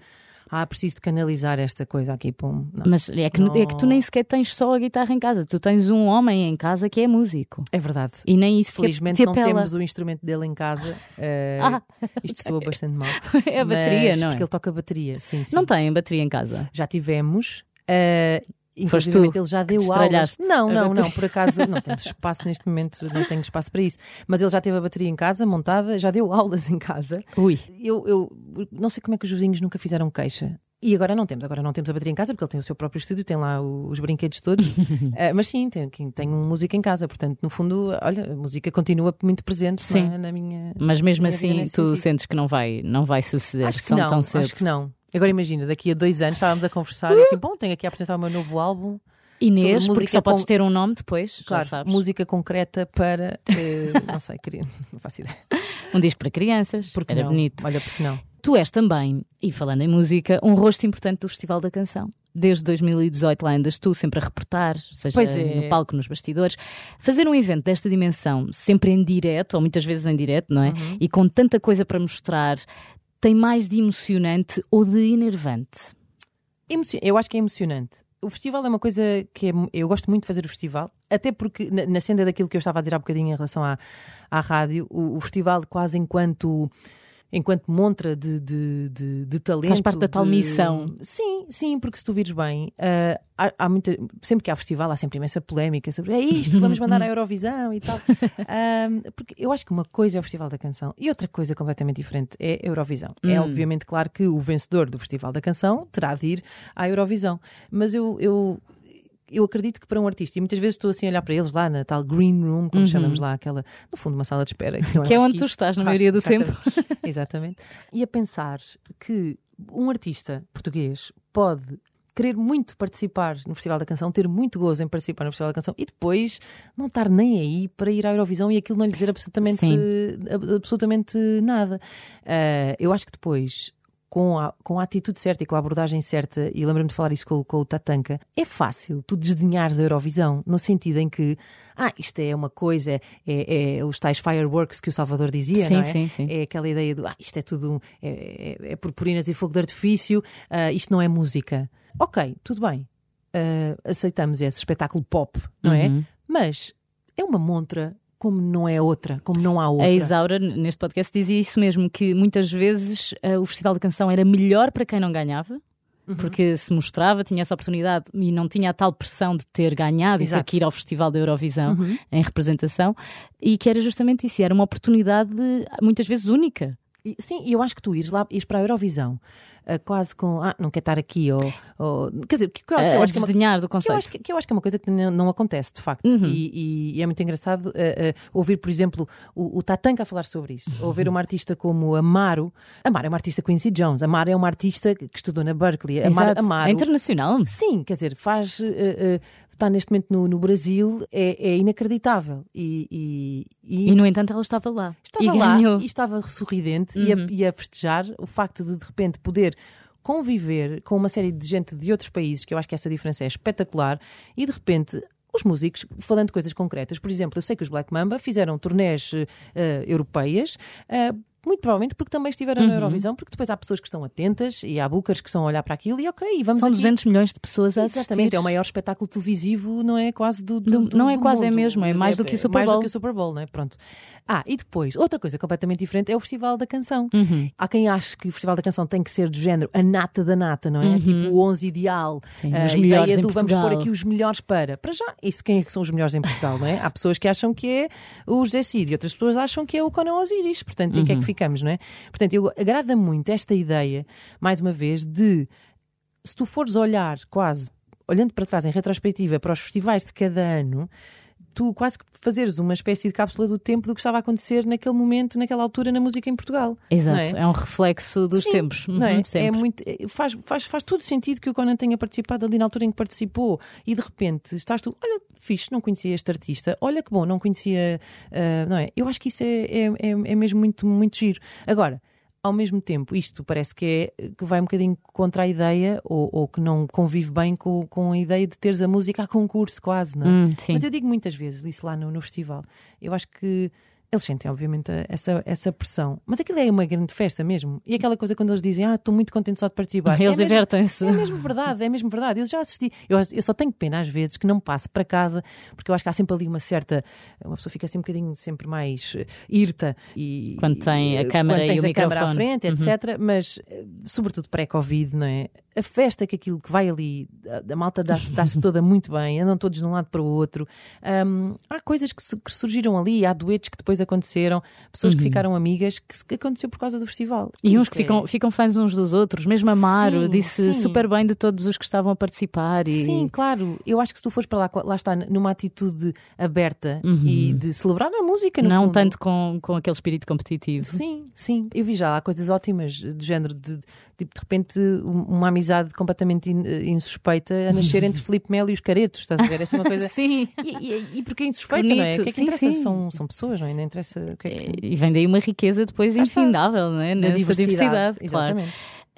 Ah, preciso de canalizar esta coisa aqui. Pum. Não. Mas é que, é que tu nem sequer tens só a guitarra em casa, tu tens um homem em casa que é músico. É verdade. E nem isso te- Felizmente te não temos o instrumento dele em casa. Eh, Ah. Isto soa bastante mal. É a bateria, mas- não é? Porque ele toca bateria, sim, sim. Não tem bateria em casa. Já tivemos. Uh, Inclusive, ele já deu aulas. Não, não, não, por acaso não temos espaço neste momento, não tenho espaço para isso. Mas ele já teve a bateria em casa, montada, já deu aulas em casa. Ui. Eu, eu não sei como é que os vizinhos nunca fizeram queixa. E agora não temos, agora não temos a bateria em casa porque ele tem o seu próprio estúdio, tem lá os brinquedos todos. Eh, mas sim, tem, tem música em casa, portanto, no fundo, olha, a música continua muito presente Sim. não é, na minha. Mas mesmo Minha assim, tu sentido. sentes que não vai, não vai suceder Acho que não, tão cedo. acho que não. Agora imagina, daqui a dois anos estávamos a conversar e assim, bom, tenho aqui a apresentar o meu novo álbum. Inês, porque só podes ter um nome depois, Claro, sabes. música concreta para, eh, não sei, queria, não faço ideia. Um disco para crianças, Porque era não? bonito. Olha, porque não? Tu és também, e falando em música, um rosto importante do Festival da Canção. Desde 2018 lá andas tu, sempre a reportar, seja é. no palco, nos bastidores. Fazer um evento desta dimensão, sempre em direto, ou muitas vezes em direto, não é? Uhum. E com tanta coisa para mostrar, tem mais de emocionante ou de enervante? Eu acho que é emocionante. o festival é uma coisa que é, eu gosto muito de fazer o festival, até porque na, na senda daquilo que eu estava a dizer há bocadinho em relação à, à rádio, o, o festival quase enquanto enquanto montra de, de, de, de talento. Faz parte da tal missão. Sim, sim, porque se tu vires bem, ah, há, há muita, sempre que há festival há sempre imensa polémica sobre é isto, vamos mandar à Eurovisão e tal. Ah, porque eu acho que uma coisa é o Festival da Canção e outra coisa completamente diferente é a Eurovisão. É obviamente claro que o vencedor do Festival da Canção terá de ir à Eurovisão, mas eu. eu eu acredito que para um artista, e muitas vezes estou assim a olhar para eles lá na tal green room, como chamamos lá, aquela, no fundo, uma sala de espera. Que, Que é onde tu estás, na maioria do exatamente. Exatamente. E a pensar que um artista português pode querer muito participar no Festival da Canção, ter muito gozo em participar no Festival da Canção e depois não estar nem aí para ir à Eurovisão e aquilo não lhe dizer absolutamente, Sim. absolutamente nada. Ah, eu acho que depois. Com a, com a atitude certa e com a abordagem certa, e lembro-me de falar isso com, o- com o Tatanka, é fácil tu desdenhares a Eurovisão, no sentido em que, ah, isto é uma coisa, é, é- é os tais fireworks que o Salvador dizia, Sim, não é? sim, sim. É aquela ideia do ah, isto é tudo é, é, é purpurinas e fogo de artifício, ah, isto não é música. Ok, tudo bem. Ah, aceitamos esse espetáculo pop, não é? Uhum. Mas é uma montra como não é outra, como não há outra. A Isaura, neste podcast, dizia isso mesmo: que muitas vezes eh, o Festival da Canção era melhor para quem não ganhava. Uhum. Porque se mostrava, tinha essa oportunidade e não tinha a tal pressão de ter ganhado e ter Exato. Uhum. que ir ao Festival da Eurovisão em representação, e que era justamente isso, era uma oportunidade muitas vezes única. Sim, e eu acho que tu ires lá, ires para a Eurovisão, quase com ah, não quer estar aqui, ou, ou- quer dizer, que, que eu, que eu acho que é uma- desdenhar do Que eu, conceito. acho que, eu acho que é uma coisa que não, não acontece, de facto. Uhum. E, e- e é muito engraçado eh, eh, ouvir, por exemplo, o, o Tatanka a falar sobre isso. Uhum. Ouvir uma artista como Amaro. Amaro é uma artista Quincy Jones. Amaro é uma artista que estudou na Berkeley. Amaro. Amaro É internacional. Sim, quer dizer, faz. eh, eh, está neste momento no, no Brasil, é, é inacreditável. E, e- e- E no entanto ela estava lá. estava e lá ganhou. e estava sorridente e, a, e a festejar o facto de de repente poder conviver com uma série de gente de outros países, que eu acho que essa diferença é espetacular, e de repente. Os músicos, falando de coisas concretas, por exemplo, eu sei que os Black Mamba fizeram turnés eh, europeias, eh, muito provavelmente porque também estiveram Uhum. na Eurovisão, porque depois há pessoas que estão atentas e há bookers que estão a olhar para aquilo e ok, vamos São aqui. 200 milhões de pessoas a assistir. Exatamente, é o maior espetáculo televisivo, não é? Quase do. do- Do- não é do quase, é mundo. mesmo, é mais do que o Super Mais do Bowl. que o Super Bowl, não é? Pronto. Ah, e depois, outra coisa completamente diferente é o Festival da Canção. Uhum. Há quem ache que o Festival da Canção tem que ser do género a nata da nata, não é? Tipo o 11 ideal. Uhum. Sim, a os ideia do vamos pôr aqui os melhores para. Para já, isso quem é que são os melhores em Portugal, não é? Há pessoas que acham que é o José Cid e outras pessoas acham que é o Conan Osiris. Portanto, em que é Uhum. que ficamos, não é? Portanto, eu agrada muito esta ideia, mais uma vez, de se tu fores olhar quase, olhando para trás em retrospectiva para os festivais de cada ano, tu quase que fazeres uma espécie de cápsula do tempo do que estava a acontecer naquele momento, naquela altura na música em Portugal. Exato, não é? é? um reflexo dos Sim, tempos. Não é? Uhum, é muito, é- faz, faz, faz todo sentido que o Conan tenha participado ali na altura em que participou e de repente estás tu, olha, fixe, não conhecia este artista, olha que bom, não conhecia, ah, não é? Eu acho que isso é, é, é, é mesmo muito, muito giro. Agora, ao mesmo tempo, isto parece que, é, que vai um bocadinho contra a ideia ou, ou que não convive bem com, com a ideia de teres a música a concurso, quase, não é? Hum. Mas eu digo muitas vezes, disse lá no, no festival, eu acho que eles sentem, obviamente, essa, essa pressão. Mas aquilo é uma grande festa mesmo. E aquela coisa quando eles dizem, ah, estou muito contente só de participar. Eles é divertem-se. é mesmo verdade, é mesmo verdade. Eu já assisti. Eu, eu só tenho pena às vezes que não passe para casa, porque eu acho que há sempre ali uma certa. Uma pessoa fica assim um bocadinho sempre mais eh, irta. E, Quando tem a e, câmara e o a câmara à microfone. Uhum. frente, etc. Mas, eh, sobretudo pré-Covid, não é? A festa que aquilo que vai ali, a, malta dá-se dá-se toda muito bem, andam todos de um lado para o outro. Hum, há coisas que, que surgiram ali, há duetos que depois aconteceram, pessoas que ficaram amigas, que, aconteceu por causa do festival. Uhum. E uns que ficam, é- ficam fãs uns dos outros, mesmo Amaro Sim, disse sim. super bem de todos os que estavam a participar. E... Sim, claro. Eu acho que se tu fores para lá, lá está, numa atitude aberta e de celebrar a música, no Uhum. Não fundo. tanto com, com aquele espírito competitivo. Sim, sim. Eu vi já lá coisas ótimas do género de, tipo, de repente um- uma amizade completamente in- insuspeita a nascer entre Filipe Melo e os caretos, estás a ver? Essa é uma coisa. Sim. E, e, e porque é insuspeita, não é? O Bonito. que é que Sim, interessa? sim. São, são pessoas, não é? Interessa o que é que. E vem daí uma riqueza depois infindável, não é? Nessa diversidade, claro. Exatamente.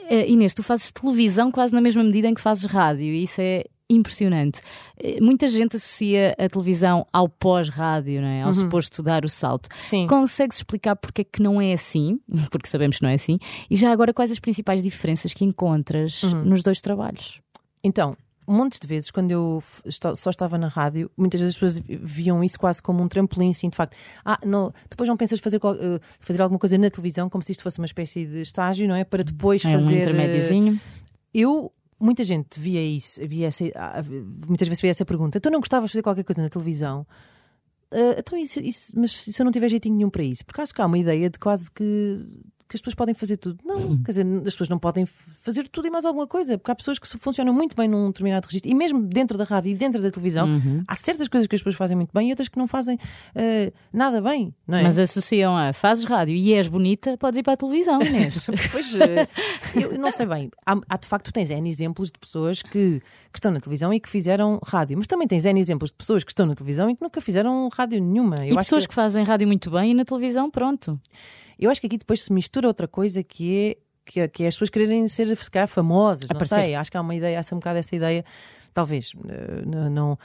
Eh, Inês, tu fazes televisão quase na mesma medida em que fazes rádio e isso é impressionante. Eh, Muita gente associa a televisão ao pós-rádio, é? Uhum. ao suposto dar o salto. Sim. Consegues explicar porque é que não é assim? Porque sabemos que não é assim. E já agora, quais as principais diferenças que encontras Uhum. nos dois trabalhos? Então, montes de vezes, quando eu só estava na rádio, muitas vezes as pessoas viam isso quase como um trampolim, assim, de facto. Ah, não, depois não pensas fazer, eh, fazer alguma coisa na televisão, como se isto fosse uma espécie de estágio, não é? Para depois É um fazer. eh, intermédiozinho. Eu, muita gente via isso, via essa, ah, muitas vezes via essa pergunta. Tu não gostavas de fazer qualquer coisa na televisão? Ah, então, isso, isso- mas se eu não tiver jeitinho nenhum para isso? Porque acho que há uma ideia de quase que, que as pessoas podem fazer tudo. Não, quer dizer, as pessoas não podem fazer tudo e mais alguma coisa, porque há pessoas que funcionam muito bem num determinado registro, e mesmo dentro da rádio e dentro da televisão, há certas coisas que as pessoas fazem muito bem e outras que não fazem ah, nada bem, é? Mas associam a fazes rádio e és bonita, podes ir para a televisão, Inês. Pois, eh, eu não sei bem. Há, há, de facto, tens N exemplos de pessoas que, que estão na televisão e que fizeram rádio, mas também tens N exemplos de pessoas que estão na televisão e que nunca fizeram rádio nenhuma. e Eu, acho pessoas que, que fazem rádio muito bem e na televisão, pronto. Eu acho que aqui depois se mistura outra coisa que é, que é, que é as pessoas quererem ser, se calhar, famosas. Não Aparecer. sei, acho que há uma ideia, há um bocado essa ideia, talvez, eh, não. não-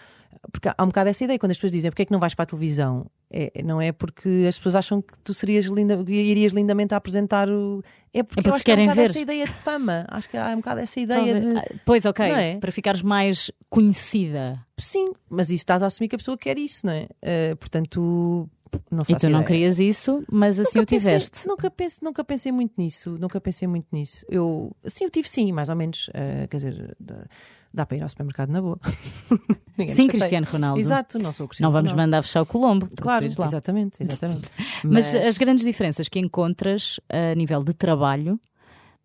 porque há um bocado essa ideia quando as pessoas dizem porque é que não vais para a televisão. É, não é porque as pessoas acham que tu serias linda, irias lindamente a apresentar o. É porque, porque eu acho que há um querem bocado ver. essa ideia de fama. Acho que há um bocado essa ideia Talvez- de. Ah, Pois, ok, Não é? para ficares mais conhecida. Sim, mas isso estás a assumir que a pessoa quer isso, não é? Eh, portanto, não E tu não ideia. querias isso, mas assim o Nunca pensei- tiveste. nunca, pensei, nunca pensei muito nisso. Nunca pensei muito nisso. Eu, sim, eu tive sim, mais ou menos. eh, quer dizer, dá, dá para ir ao supermercado na boa. Sim. Cristiano Ronaldo. Exato, não sou o Cristiano Não vamos Ronaldo. mandar fechar o Colombo. Claro, exatamente, exatamente. Mas, as grandes diferenças que encontras a nível de trabalho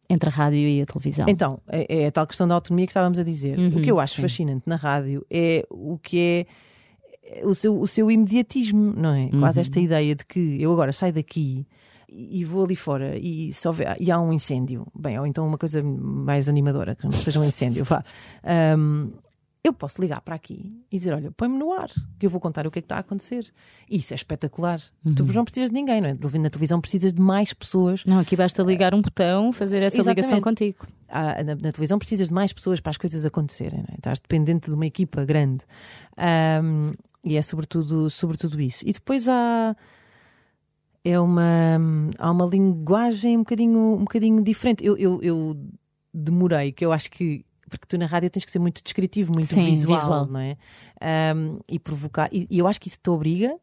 entre a rádio e a televisão. Então, é, é a tal questão da autonomia que estávamos a dizer. Uhum, o que eu acho sim. fascinante na rádio é o que é o seu, o seu imediatismo, não é? Uhum. Quase esta ideia de que eu agora saio daqui e vou ali fora e, se houver- e há um incêndio, bem, ou então uma coisa mais animadora, que não seja um incêndio, vá. Ahm, eu posso ligar para aqui e dizer: Olha, põe-me no ar, que eu vou contar o que é que está a acontecer. Isso é espetacular. Tu Uhum. não precisas de ninguém, não é? Na televisão precisas de mais pessoas Não, aqui basta ligar um botão, fazer essa ligação Exatamente. contigo. há- na, na televisão precisas de mais pessoas para as coisas acontecerem, não é? estás dependente de uma equipa grande. Ahm, e é sobretudo, sobretudo isso. E depois há. É uma, há uma linguagem um bocadinho, um bocadinho diferente. Eu, eu, eu demorei, que eu acho que. Porque tu na rádio tens que ser muito descritivo, muito Sim, visual, visual. não é? Ahm, e provocar. E, e eu acho que isso te obriga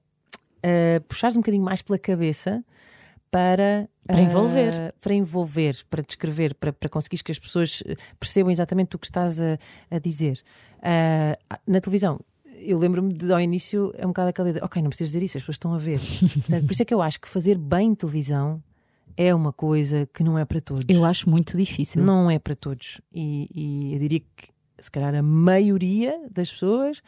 a puxares um bocadinho mais pela cabeça para. Para envolver. ah, para envolver, para descrever, para, para conseguires que as pessoas eh, percebam exatamente o que estás a, a dizer. Ah, na televisão, eu lembro-me de ao início, é um bocado aquela ideia, ok, não precisas dizer isso, as pessoas estão a ver. Portanto, por isso é que eu acho que fazer bem televisão é uma coisa que não é para todos. Eu acho muito difícil. Não é para todos. E, e eu diria que, se calhar, a maioria das pessoas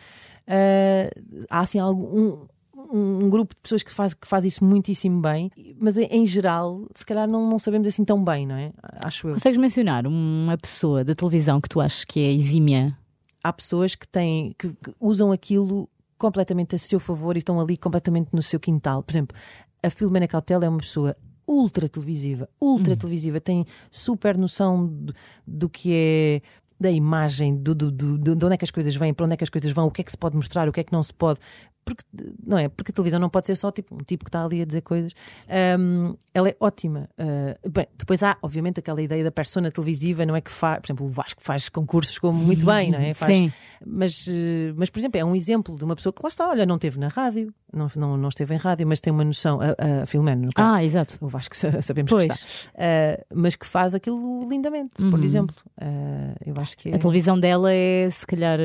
ah, há assim algum. Um, um grupo de pessoas que faz, que faz isso muitíssimo bem, mas em, em geral, se calhar não, não sabemos assim tão bem, não é? Acho eu. Consegues mencionar uma pessoa da televisão que tu achas que é exímia? Há pessoas que têm que, que usam aquilo completamente a seu favor e estão ali completamente no seu quintal. Por exemplo, a Filomena Cautela é uma pessoa ultra televisiva, ultra televisiva, tem super noção do, do que é da imagem, do, do, do- de onde é que as coisas vêm, para onde é que as coisas vão, o que é que se pode mostrar, o que é que não se pode. Porque, não é? Porque a televisão não pode ser só tipo, um tipo que está ali a dizer coisas. Ahm, ela é ótima. Ah, bem, depois há, obviamente, aquela ideia da persona televisiva, não é que faz, por exemplo, o Vasco faz concursos como muito bem, não é? Faz, Sim. mas, eh, mas, por exemplo, é um exemplo de uma pessoa que lá está, olha, não esteve na rádio, não, não, não esteve em rádio, mas tem uma noção, a, a Filomena, no caso. Ah, exato. O Vasco sa- sabemos Pois. que está. Ah, mas que faz aquilo lindamente, por Uhum. exemplo. Ah, eu acho que é. A televisão dela é, se calhar,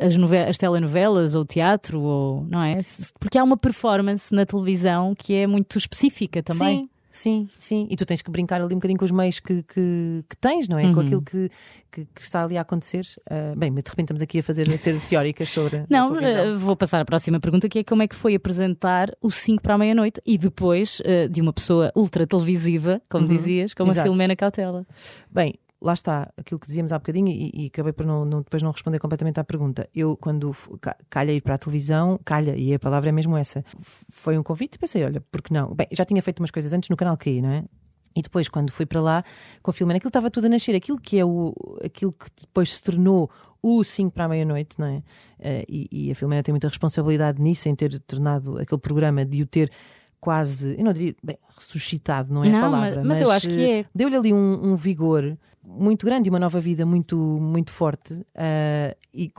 as, as telenovelas ou teatro, ou, não é? Porque há uma performance na televisão que é muito específica também. Sim, sim, sim. E tu tens que brincar ali um bocadinho com os meios que, que, que tens, não é? Com Uhum. aquilo que, que, que está ali a acontecer. Ah, bem, de repente estamos aqui a fazer a ser teóricas sobre. Não, eh, vou passar à próxima pergunta, que é como é que foi apresentar o 5 para a meia-noite e depois eh, de uma pessoa ultra televisiva, como Uhum, dizias, como exato. a Filomena Cautela. Bem, lá está aquilo que dizíamos há bocadinho e, e acabei por não, não- depois não responder completamente à pergunta. Eu, quando calha ir para a televisão, calha, e a palavra é mesmo essa, foi um convite e pensei, olha, por que não? Bem, já tinha feito umas coisas antes no canal QI, não é? E depois, quando fui para lá com a Filomena, aquilo estava tudo a nascer, aquilo que é o, aquilo que depois se tornou o 5 para a meia-noite, não é? Eh, e, e a Filomena tem muita responsabilidade nisso, em ter tornado aquele programa, de o ter quase, eu não diria, bem, ressuscitado, não é Não, a mas- palavra, mas eu acho que eh, é. Deu-lhe ali um, um vigor muito grande e uma nova vida muito, muito forte. Uh, e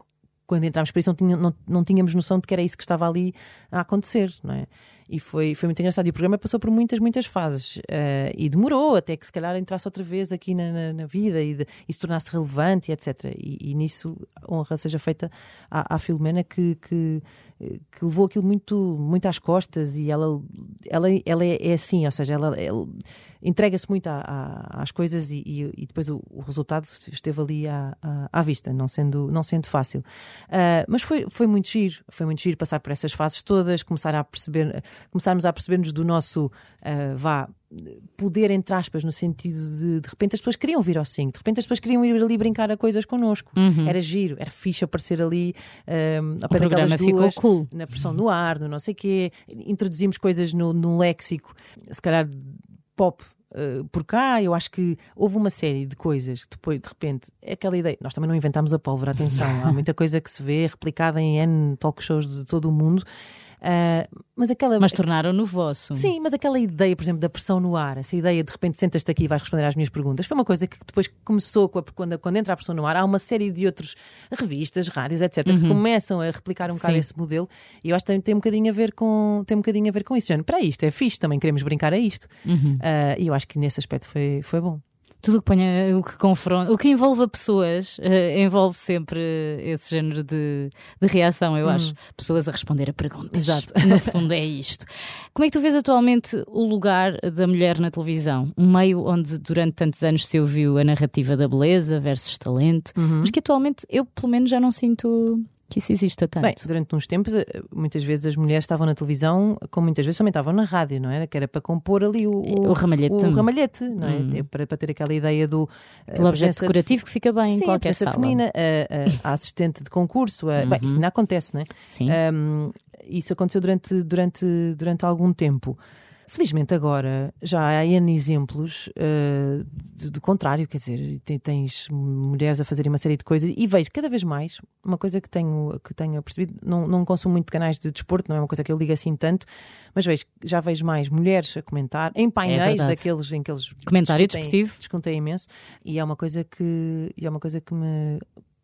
quando entramos para isso, não, tinha, não, não tínhamos noção de que era isso que estava ali a acontecer, não é? E foi, foi muito engraçado. E o programa passou por muitas, muitas fases. Uh, e demorou até que se calhar entrasse outra vez aqui na, na, na vida e, de, e, se tornasse relevante, etc. E, e nisso honra seja feita à, à Filomena que, que, que, levou aquilo muito, muito às costas e ela, ela, ela é, é assim, ou seja, ela, ela entrega-se muito às coisas e, e, e depois o, o, resultado esteve ali à, à, à, vista, não sendo, não sendo fácil. Uh, mas foi, foi muito giro, foi muito giro passar por essas fases todas, começar a perceber, começarmos a perceber-nos do nosso uh, vá poder, entre aspas, no sentido de de repente as pessoas queriam vir ao 5, de repente as pessoas queriam ir ali brincar a coisas connosco. Uhum. Era giro, era fixe aparecer ali um, ao pé daquelas duas, cool. na pressão no ar, no não sei quê. Introduzimos coisas no, no léxico, se calhar pop Uh, por cá, eu acho que houve uma série de coisas que depois, de repente, é aquela ideia. Nós também não inventámos a pólvora, atenção, há muita coisa que se vê replicada em N talk shows de todo o mundo Uh, mas aquela. Mas tornaram no vosso. Sim, mas aquela ideia, por exemplo, da pressão no ar, essa ideia de repente sentas-te aqui e vais responder às minhas perguntas, foi uma coisa que depois começou a, quando, quando entra a pressão no ar. Há uma série de outros revistas, rádios, etc., uhum. que começam a replicar um bocado esse modelo e eu acho que tem, tem, um bocadinho a ver com, tem um bocadinho a ver com isso. Para isto, é fixe, também queremos brincar a isto. Uhum. Uh, e eu acho que nesse aspecto foi, foi bom tudo o que ponha, o que confronta, o que envolva pessoas, uh, envolve sempre esse género de, de reação, eu hum. acho. Pessoas a responder a perguntas. Exato. No fundo é isto. Como é que tu vês atualmente o lugar da mulher na televisão? Um meio onde durante tantos anos se ouviu a narrativa da beleza versus talento, uhum. mas que atualmente eu pelo menos já não sinto que isso exista tanto. Bem, durante uns tempos, eh, muitas vezes as mulheres estavam na televisão, como muitas vezes também estavam na rádio, não era? Que era para compor ali o, o, o ramalhete. O ramalhete, não é? Hum. Para, para, ter aquela ideia do. O objeto decorativo de... que fica bem Sim, em qualquer a sala. feminina, a, a, a, assistente de concurso, a, uhum. bem, isso ainda acontece, não é? Sim. Um, isso aconteceu durante, durante, durante algum tempo. Felizmente agora já há N exemplos uh, de, de, contrário, quer dizer, tens mulheres a fazerem uma série de coisas e vejo cada vez mais uma coisa que tenho, que tenho percebido, não, não consumo muito canais de desporto, não é uma coisa que eu ligo assim tanto, mas vejo, já vejo mais mulheres a comentar em painéis é daqueles em que eles comentário discutem, desportivo. discutem imenso e é uma coisa que é uma coisa que me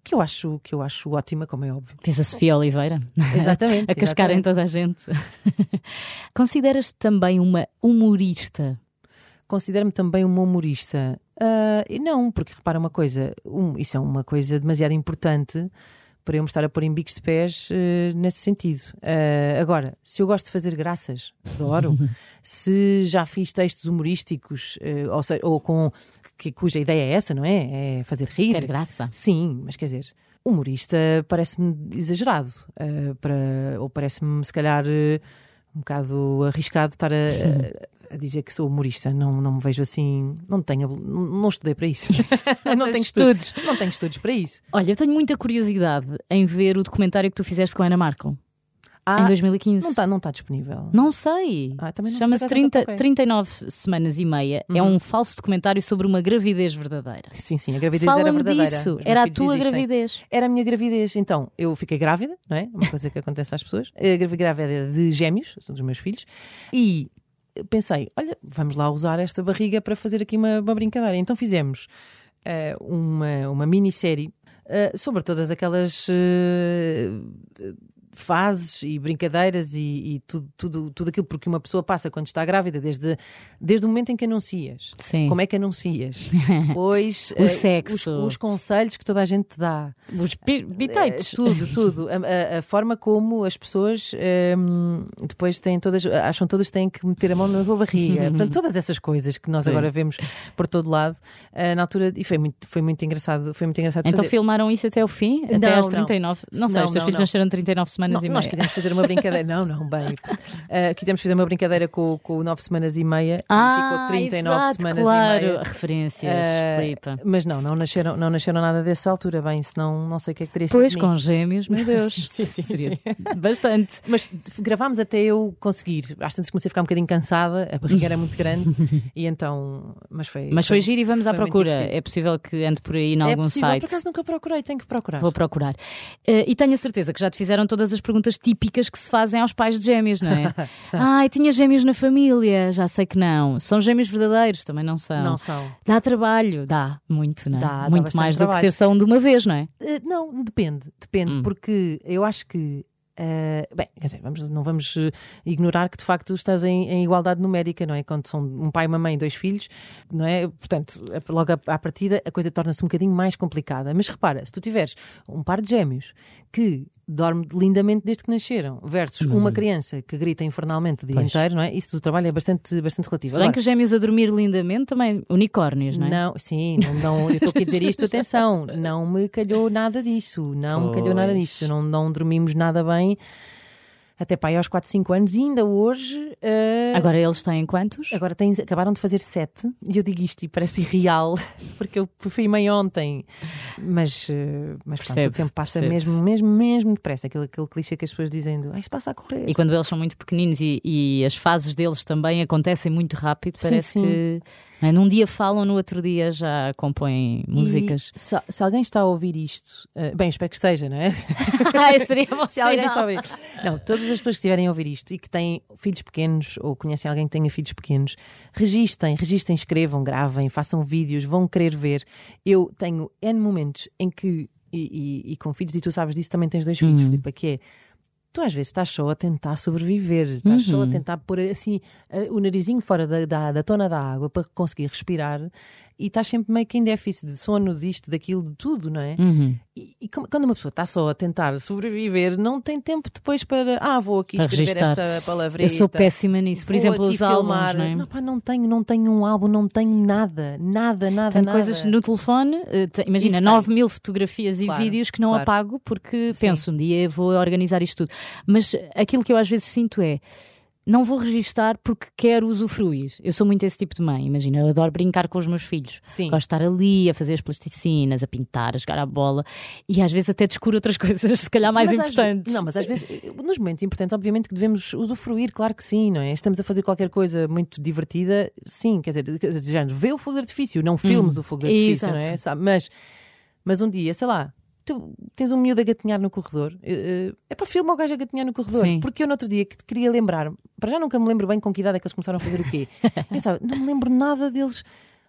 que eu acho, que eu acho ótima, como é óbvio. Fez a Sofia Oliveira. Exatamente. a cascar em toda a gente. Consideras-te também uma humorista? Considero-me também uma humorista. Uh, não, porque repara uma coisa, um, isso é uma coisa demasiado importante para eu me estar a pôr em bicos de pés uh, nesse sentido. Uh, agora, se eu gosto de fazer graças, adoro. se já fiz textos humorísticos, ou, seja, ou com que, cuja ideia é essa, não é? É fazer rir. Ter graça. Sim, mas quer dizer, humorista parece-me exagerado. para, ou parece-me, se calhar, um bocado arriscado estar a, a, dizer que sou humorista. Não, não me vejo assim. Não tenho, não estudei para isso. não tenho estudos. Não tenho estudos para isso. Olha, eu tenho muita curiosidade em ver o documentário que tu fizeste com a Ana Markle. Ah, em 2015. Não está não tá disponível. Não sei. Ah, Chama-se 39 semanas e meia. Uhum. É um falso documentário sobre uma gravidez verdadeira. Sim, sim, a gravidez era verdadeira. Disso. Era a tua existem. gravidez. Era a minha gravidez. Então, eu fiquei grávida, não é? Uma coisa que acontece às pessoas. Eu grávida de gêmeos, são dos meus filhos. E pensei, olha, vamos lá usar esta barriga para fazer aqui uma, uma brincadeira. Então fizemos uh, uma, uma minissérie uh, sobre todas aquelas. Uh, fases e brincadeiras e, e, tudo, tudo, tudo aquilo porque uma pessoa passa quando está grávida, desde, desde o momento em que anuncias. Sim. Como é que anuncias? Depois o uh, sexo. Os, os, conselhos que toda a gente te dá. Os biteiros. Uh, tudo, tudo. A, a, forma como as pessoas um, depois têm todas, acham todas que têm que meter a mão na sua barriga. Portanto, todas essas coisas que nós Sim. agora vemos por todo lado, uh, na altura, e foi muito, foi muito engraçado. Foi muito engraçado então fazer. filmaram isso até ao fim? Até não, às 39? Não, não sei, os teus filhos nasceram 39 semanas não, e meia. Nós quisemos fazer uma brincadeira. não, não, bem. Uh, quisemos fazer uma brincadeira com, com 9 semanas e meia ah, e ficou 39 exato, semanas claro. e meia. Referências, uh, Filipe. Mas não, não nasceram, não nasceram nada dessa altura, bem, senão não sei o que é que teria sido. Pois, com gêmeos, meu Deus. sim, sim, Seria sim. Bastante. Mas gravámos até eu conseguir. Às tantas comecei a ficar um bocadinho cansada, a barriga era muito grande e então. Mas foi. Mas foi giro e vamos à procura. É possível que ande por aí em é algum possível, site. Por acaso nunca procurei, tenho que procurar. Vou procurar. Uh, e tenho a certeza que já te fizeram todas aquelas as perguntas típicas que se fazem aos pais de gêmeos, não é? Ai, tinha gêmeos na família, já sei que não. São gêmeos verdadeiros, também não são. Não são. Dá trabalho, dá, muito, não é? Dá, dá muito bastante mais do que trabalho. ter só um de uma vez, não é? Eh, não, depende, depende, Hum. porque eu acho que. Eh, bem, quer dizer, vamos, não vamos eh, ignorar que de facto estás em, em igualdade numérica, não é? Quando são um pai, uma mãe e dois filhos, não é? Portanto, logo à, à partida a coisa torna-se um bocadinho mais complicada. Mas repara, se tu tiveres um par de gêmeos que dorme lindamente desde que nasceram, versus uma criança que grita infernalmente o dia Uhum. Pois. inteiro, não é? Isso do trabalho é bastante, bastante relativo. Se bem Agora, que os gêmeos a dormir lindamente também, unicórnios, não é? não, sim, não, não, eu estou aqui a dizer isto, atenção, não me calhou nada disso, não me calhou nada Pois. disso, não, não dormimos nada bem até para aí aos 4, 5 anos e ainda hoje. eh, Agora eles têm quantos? Agora tens, acabaram de fazer sete e eu digo isto e parece irreal porque eu fui mãe ontem, mas, eh, mas pronto, Percebo, o tempo passa mesmo, mesmo, mesmo depressa. Aquele, aquele clichê que as pessoas dizem do ah, isto passa a correr. E quando eles são muito pequeninos e, e as fases deles também acontecem muito rápido, Sim, parece sim. que não é? num dia falam, no outro dia já compõem músicas. E se, se alguém está a ouvir isto, eh, bem, espero que esteja, não é? Ai, seria bom Se alguém está a ouvir. Não, todas as pessoas que estiverem a ouvir isto e que têm filhos pequenos ou conhecem alguém que tenha filhos pequenos, registem, registem, escrevam, gravem, façam vídeos, vão querer ver. Eu tenho N momentos em que, e, e- e com filhos, e tu sabes disso, também tens dois filhos, Filipe, que é. Tu às vezes estás só a tentar sobreviver, estás só a tentar pôr assim eh, o narizinho fora da, da, da tona da água para conseguir respirar e estás sempre meio que em déficit de sono, disto, daquilo, de tudo, não é? Uhum. E, e quando uma pessoa está só a tentar sobreviver, não tem tempo depois para. Ah, vou aqui Para escrever registar. esta palavra. Eu sou péssima nisso. Por exemplo, os álbuns, não é? Não, pá, não tenho, não tenho um álbum, não tenho nada, nada, nada, Tenho nada. coisas no telefone, eh, imagina, Isso 9 mil fotografias Claro, e vídeos que não claro. apago porque Sim. penso um dia vou organizar isto tudo. Mas aquilo que eu às vezes sinto é. Não vou registar porque quero usufruir. Eu sou muito esse tipo de mãe. Imagina, eu adoro brincar com os meus filhos. Sim. Gosto de estar ali a fazer as plasticinas, a pintar, a jogar a bola e às vezes até descuro outras coisas, se calhar mais Mas às importantes. ve- não, mas às vezes, nos momentos importantes, obviamente que devemos usufruir, claro que sim, não é? Estamos a fazer qualquer coisa muito divertida, sim, quer dizer, já, vê o fogo de artifício, não filmes o fogo de artifício, Hum. exato. não é? Sabe? Mas, mas um dia, sei lá, tu tens um miúdo a gatinhar no corredor, eh, eh, é para filmar o gajo a gatinhar no corredor, Sim. porque eu no outro dia que queria lembrar, para já nunca me lembro bem com que idade é que eles começaram a fazer o quê. Eu não me lembro nada deles.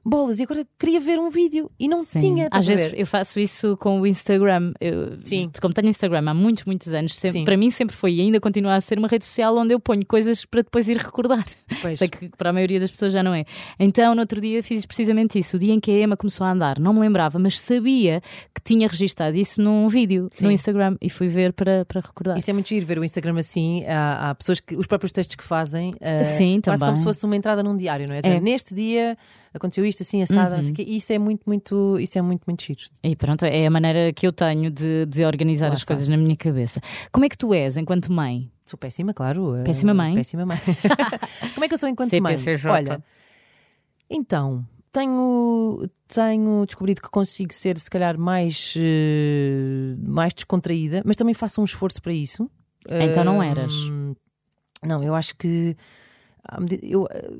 Bolas, e agora queria ver um vídeo e não Sim. tinha. Às vezes eu faço isso com o Instagram. Eu, Sim. Como tenho Instagram há muitos, muitos anos, sempre- para mim sempre foi e ainda continua a ser uma rede social onde eu ponho coisas para depois ir recordar. Pois. Sei que para a maioria das pessoas já não é. Então, no outro dia fiz precisamente isso. O dia em que a Emma começou a andar, não me lembrava, mas sabia que tinha registado isso num vídeo Sim. no Instagram e fui ver para, para recordar. Isso é muito giro ver o Instagram assim. Há, há pessoas que os próprios textos que fazem, eh, Sim, quase também. como se fosse uma entrada num diário, não é? É. Neste dia aconteceu isto assim, assado, quê. E Isso é muito, muito, isso é muito, muito giro. E pronto, é a maneira que eu tenho de, de organizar Lá as está. coisas na minha cabeça. Como é que tu és enquanto mãe? Sou péssima, claro. Péssima mãe? Péssima mãe. como é que eu sou enquanto mãe? CPCJ. Olha, então, tenho, tenho descobrido que consigo ser, se calhar, mais, eh, mais descontraída, mas também faço um esforço para isso. Então não eras. Não, eu acho que. Eu, eh,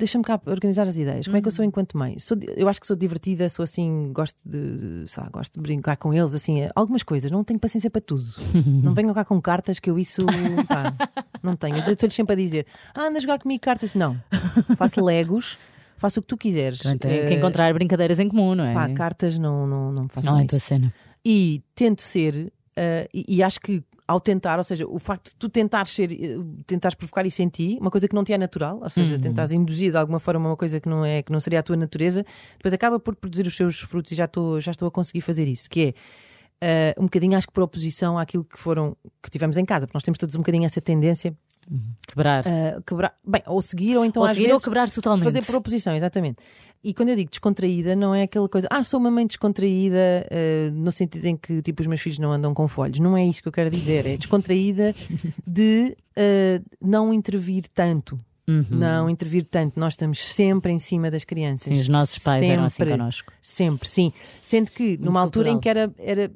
Deixa-me cá organizar as ideias. Como é que eu Uhum. sou enquanto mãe? Sou eu acho que sou divertida, sou assim, gosto de, sei lá, gosto de brincar com eles, assim, eh, algumas coisas, não tenho paciência para tudo. não venham cá com cartas que eu isso pá, não tenho. Eu estou-lhes sempre a dizer: ah, anda a jogar comigo cartas. Não. Faço legos, faço o que tu quiseres. Tem que Eh, encontrar brincadeiras em comum, não é? pá, cartas não, não, não façam não é a tua cena. e tento ser, eh, e, e acho que ao tentar, ou seja, o facto de tu tentares ser, eh, tentares provocar isso em ti, uma coisa que não te é natural, ou seja, tentares induzir de alguma forma uma coisa que não é, que não seria a tua natureza, depois acaba por produzir os seus frutos e já estou, já estou a conseguir fazer isso, que é eh, um bocadinho, acho que por oposição àquilo que foram, que tivemos em casa, porque nós temos todos um bocadinho essa tendência Quebrar. a quebrar, bem, ou seguir, ou então ou às seguir vezes ou quebrar totalmente. Fazer por oposição, exatamente. E quando eu digo descontraída, não é aquela coisa, ah, sou uma mãe descontraída, eh, no sentido em que tipo os meus filhos não andam com folhos. Não é isso que eu quero dizer. É descontraída de eh, não intervir tanto. Uhum. Não intervir tanto. Nós estamos sempre em cima das crianças. Sim, os nossos pais eram assim Sempre. connosco. Sempre, sim. Sendo que numa altura em cultural. que era, era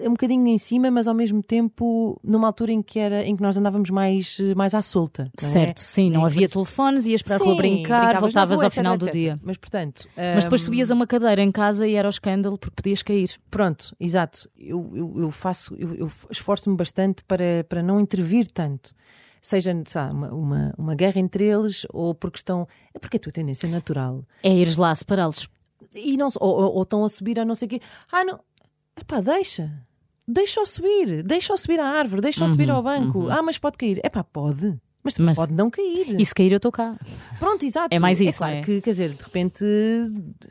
um bocadinho em cima, mas ao mesmo tempo numa altura em que era em que nós andávamos mais, mais à solta. é? Certo, sim, não havia telefones, ias para a rua brincar, voltavas rua, ao etc, final do etc. dia. Mas portanto. Mas depois hum, subias a uma cadeira em casa e era o escândalo porque podias cair. Pronto, exato. Eu, eu, eu faço, eu, eu esforço-me bastante para, para não intervir tanto. Seja lá, uma, uma, uma guerra entre eles ou porque estão. É porque a tua tendência natural. É ires lá separá-los. E não, ou, ou, ou estão a subir a não sei o quê. Ah, não. Epá, deixa. Deixa-o subir. Deixa-o subir à árvore. Deixa-o subir ao banco. Ah, mas pode cair. Epá, pode. Mas, Mas- pode não cair. E se cair, eu estou cá. Pronto, exato. É mais isso, claro é? que, quer dizer, de repente,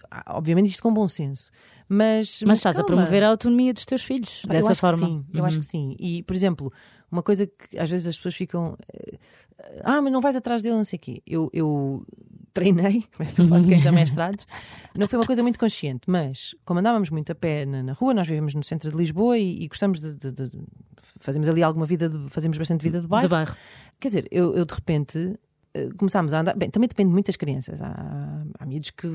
ah, obviamente isto com bom senso. Mas, Mas estás a calma. promover a autonomia dos teus filhos Pá, dessa forma. Sim, eu acho que sim. E, por exemplo, uma coisa que às vezes as pessoas ficam. Ah, mas não vais atrás dele, não sei o quê. Eu, eu treinei, mas estou a falar de cães amestrados. Não foi uma coisa muito consciente, mas como andávamos muito a pé na, na rua, nós vivemos no centro de Lisboa e, e gostamos de, de- de- Fazemos ali alguma vida, de, fazemos bastante vida de bairro. De bairro. Quer dizer, eu, eu de repente eh, começámos a andar. Bem, também depende muito das crianças. Há, há miúdos que,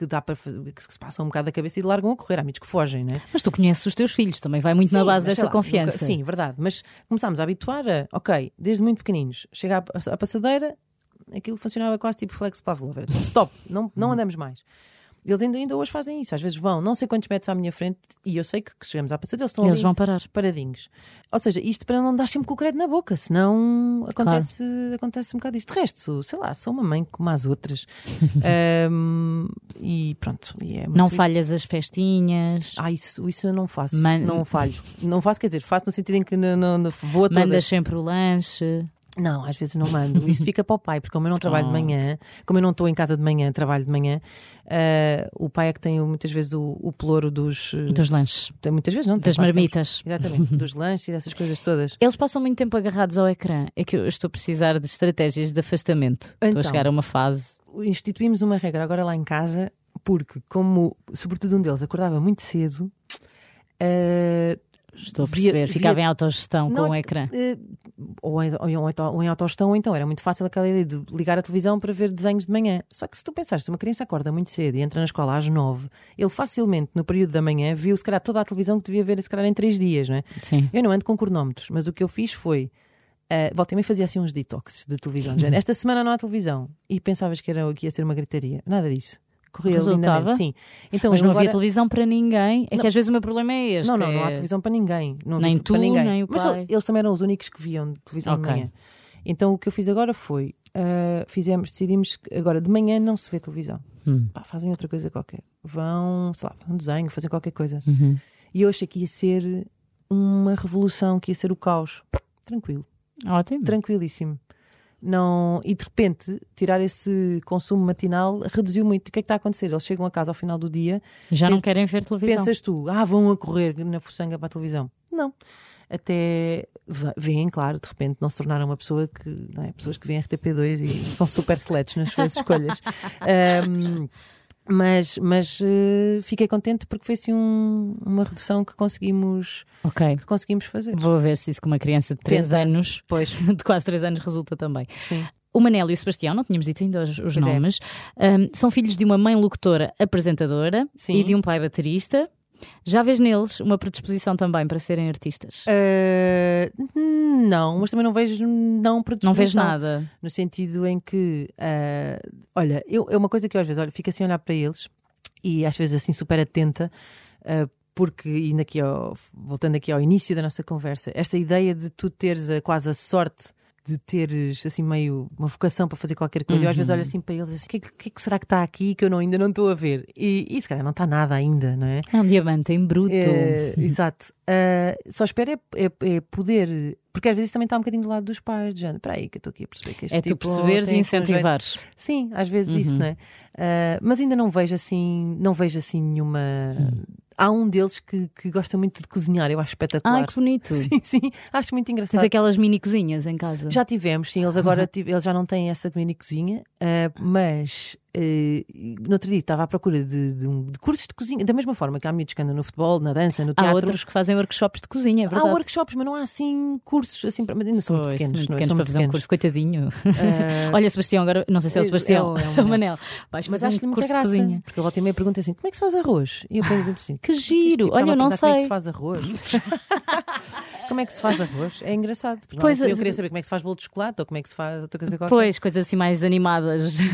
que dá para que se passam um bocado da cabeça e largam a correr. Há miúdos que fogem, né? Mas tu conheces os teus filhos, também vai muito na Sim, base mas sei dessa lá, confiança. nunca- sim, verdade. Mas começámos a habituar a, ok, desde muito pequeninos, chega à, à passadeira, aquilo funcionava quase tipo flex Pavlov. Tipo, Stop, não, não andamos mais. Eles ainda, ainda hoje fazem isso. Às vezes vão não sei quantos metros à minha frente e eu sei que, que chegamos à passadeira, eles estão Eles ali vão parar. paradinhos. Ou seja, isto para não dar sempre com o credo na boca, senão acontece, acontece um bocado isto. De resto, sei lá, sou uma mãe como as outras. Ahm, e pronto. E é Não isto. falhas as festinhas. Ah, isso, isso eu não faço. Man- Não falho. Não faço, quer dizer, faço no sentido em que não, não, não vou a todas. Mandas sempre o lanche. Não, às vezes não mando. Isso fica para o pai, porque como eu não trabalho de manhã, como eu não estou em casa de manhã, trabalho de manhã, ah, o pai é que tem muitas vezes o, o pelouro dos. eh, Dos lanches. muitas vezes, não? Das marmitas. Exatamente, dos lanches e dessas coisas todas. Eles passam muito tempo agarrados ao ecrã. É que eu estou a precisar de estratégias de afastamento. Estou Então. a chegar a uma fase. instituímos uma regra agora lá em casa, porque como, sobretudo um deles, acordava muito cedo, eh, Estou a Via- perceber. via- Ficava em autogestão Não, com o é- ecrã. eh, ou, em, ou, em, ou em autogestão, ou então era muito fácil aquela ideia de ligar a televisão para ver desenhos de manhã. Só que se tu pensares, uma criança acorda muito cedo e entra na escola às nove, ele facilmente, no período da manhã, viu se calhar toda a televisão que devia ver, se calhar em três dias, não é? Sim. Eu não ando com cronómetros, mas o que eu fiz foi. Uh, volta e meia fazia assim uns detoxes de televisão. Esta semana não há televisão. E pensavas que, era, que ia ser uma gritaria. Nada disso. Corria Resultava? lindamente. Sim. Então, Mas não havia agora- televisão para ninguém. É que às vezes o meu problema é este. Não, não, não há é- televisão para ninguém. Não Nem havia tu, para ninguém. nem o Mas pai. eles também eram os únicos que viam televisão Ok. de manhã. Então o que eu fiz agora foi: uh, fizemos, decidimos que agora de manhã não se vê televisão. Hum. Pá, fazem outra coisa qualquer. Vão, sei lá, um desenho, fazem qualquer coisa. Uhum. E eu achei que ia ser uma revolução, que ia ser o caos. Tranquilo. Ótimo. tranquilíssimo. Não, e de repente, tirar esse consumo matinal reduziu muito. O que é que está a acontecer? Eles chegam a casa ao final do dia, Já não querem ver televisão. pensas tu, ah, vão a correr na fuçanga para a televisão. Não. Até veem, claro, de repente não se tornaram uma pessoa que, não é? Pessoas que veem RTP2 e são super seletos nas suas escolhas. Ahm, mas mas eh, fiquei contente porque foi assim um- uma redução que conseguimos, Ok. que conseguimos fazer. Vou ver se isso com uma criança de 3 Tenta. anos, Pois, de quase 3 anos, resulta também. sim. O Manel e o Sebastião, não tínhamos dito ainda os, os é. nomes, ahm, são filhos de uma mãe locutora apresentadora Sim. e de um pai baterista. Já vês neles uma predisposição também para serem artistas? Uh, não, mas também não vejo não não vês predisposição. nada. No sentido em que, uh, olha, eu, é uma coisa que eu às vezes olho, fico assim a olhar para eles e às vezes assim super atenta, uh, porque, e aqui ao, voltando aqui ao início da nossa conversa, esta ideia de tu teres a, quase a sorte de teres assim meio uma vocação para fazer qualquer coisa. Eu às vezes olho assim para eles assim, o que, é que- que é que será que está aqui que eu não, ainda não estou a ver? E, e se calhar não está nada ainda, não é? É um diamante em bruto. É, exato. Ah, só espero é, é- é poder. Porque às vezes isso também está um bocadinho do lado dos pais, de género. Espera aí, que eu estou aqui a perceber que este É tu tipo perceberes e um incentivares. Sim, às vezes isso, Uhum. não é? Ah, mas ainda não vejo assim, não vejo assim nenhuma. Hum. Há um deles que, que gosta muito de cozinhar, eu acho espetacular. Ai, que bonito. Sim, sim, acho muito Tens engraçado. aquelas mini cozinhas em casa. Já tivemos, sim, eles agora tive- eles já não têm essa mini cozinha, Ah, mas eh, no outro dia estava à procura de, de um- de cursos de cozinha, da mesma forma que há miúdos que andam no futebol, na dança, no Há teatro. outros que fazem workshops de cozinha, é Há verdade. workshops, mas não há assim cursos assim para. Ainda são muito Pois, pequenos, muito não é? São para muito fazer um pequenos. curso, coitadinho. Ah, Olha, Sebastião, agora não sei se é o é- Sebastião, é é o é o Manel. Mas acho-lhe um muita graça. cozinha. Porque volta e meia pergunta assim: como é que se faz arroz? E eu pergunto assim: Que Isto, giro! tipo, Olha, eu não perguntar Como é que se sei. faz arroz? como é que se faz arroz? É engraçado. Pois, eu queria saber como é que se faz bolo de chocolate ou como é que se faz outra coisa qualquer. Pois, coisas assim mais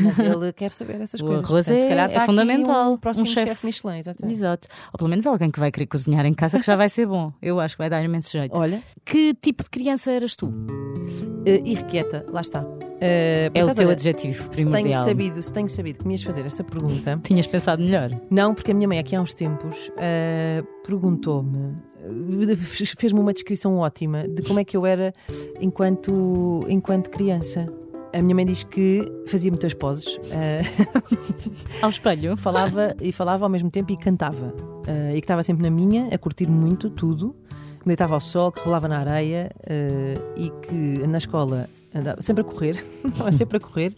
Mas ele quer saber essas O coisas. Portanto, se é- calhar é aqui fundamental. Um próximo Um chefe. chefe Michelin, exatamente. Exato. Ou pelo menos alguém que vai querer cozinhar em casa que já vai ser bom. Eu acho que vai dar imenso jeito. Olha, Que tipo de criança eras tu? eh, irrequieta, lá está. Por É o teu adjetivo se tenho, primordial. sabido, se tenho sabido que me ias fazer essa pergunta, Tinhas pensado melhor. não, porque a minha mãe aqui há uns tempos eh, perguntou-me, fez-me uma descrição ótima de como é que eu era enquanto, enquanto criança. A minha mãe diz que fazia muitas poses, eh, Ao espelho. falava e falava ao mesmo tempo e cantava. Eh, e que estava sempre na minha, a curtir muito tudo. Que deitava ao sol, que rolava na areia eh, e que na escola andava sempre a correr, estava sempre a correr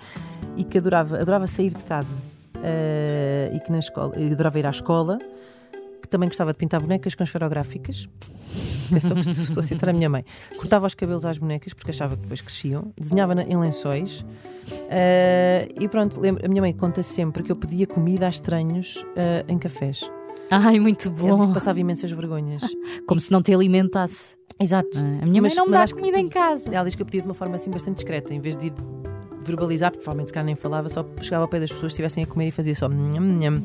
e que adorava, adorava sair de casa. E que na escola, adorava ir à escola, que também gostava de pintar bonecas com esferográficas. Pensou que estou a citar a minha mãe. Cortava os cabelos às bonecas porque achava que depois cresciam, desenhava em lençóis. eh, e pronto, lembro, a minha mãe conta sempre que eu pedia comida a estranhos eh, em cafés. Ai, muito que bom. passava imensas vergonhas. Como se não te alimentasse. Exato. Ah, A minha mãe Mas- não me dá acho que- comida em casa. Ela diz que eu pedia de uma forma assim bastante discreta, em vez de ir verbalizar, porque provavelmente se calhar nem falava, só chegava ao pé das pessoas, estivessem a comer e fazia só nham, nham.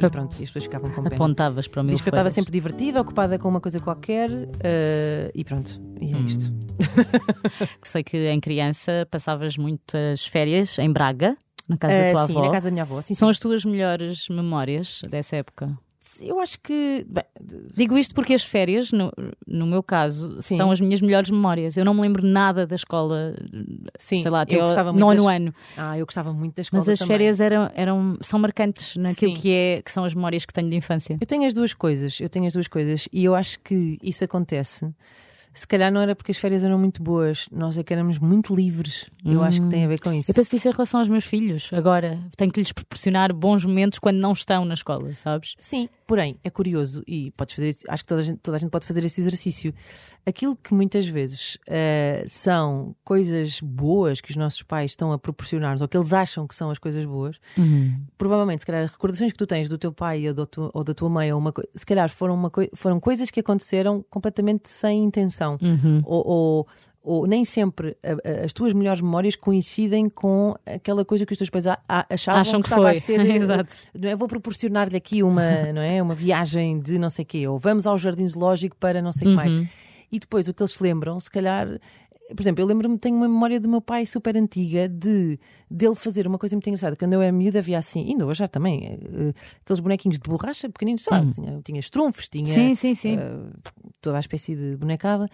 E pronto, e as pessoas ficavam com pena. Apontavas para o meu Diz que eu estava sempre divertida, ocupada com uma coisa qualquer eh, e pronto. E é isto. Sei que em criança passavas muitas férias em Braga, na casa da Eh, tua sim, avó. na casa da minha avó. Sim, São sim. as tuas melhores memórias dessa época? Eu acho que. bem, Digo isto porque as férias, no, no meu caso, Sim. são as minhas melhores memórias. Eu não me lembro nada da escola, sim, sei lá, até nono das- ano. Ah, eu gostava muito da escola. Mas as também. férias eram, eram, são marcantes naquilo Sim. que, é, que são as memórias que tenho de infância. Eu tenho as duas coisas, eu tenho as duas coisas e eu acho que isso acontece. Se calhar não era porque as férias eram muito boas, nós é que éramos muito livres. Eu acho que tem a ver com isso. Eu penso isso em relação aos meus filhos. Agora, tenho que lhes proporcionar bons momentos quando não estão na escola, sabes? Sim, porém, é curioso e podes fazer isso- acho que toda a, gente, toda a gente pode fazer esse exercício. Aquilo que muitas vezes eh, são coisas boas que os nossos pais estão a proporcionar-nos, ou que eles acham que são as coisas boas, provavelmente, se calhar, recordações que tu tens do teu pai ou, do tu- ou da tua mãe, ou uma se calhar foram, uma foram coisas que aconteceram completamente sem intenção. Ou, ou- ou nem sempre a- a- as tuas melhores memórias coincidem com aquela coisa que os teus pais a- a- achavam Acham que estava foi. a ser. eh, Exato. não é? Vou proporcionar-lhe aqui uma, não é? uma viagem de não sei quê, ou vamos ao jardim zoológico para não sei o que mais. E depois o que eles se lembram, se calhar. Por exemplo, eu lembro-me, tenho uma memória do meu pai super antiga de dele fazer uma coisa muito engraçada. Quando eu era miúda havia assim, ainda hoje já também, eh, aqueles bonequinhos de borracha pequeninos, sei lá, tinha, tinha estrunfos, tinha Sim, sim, sim. eh, toda a espécie de bonecada.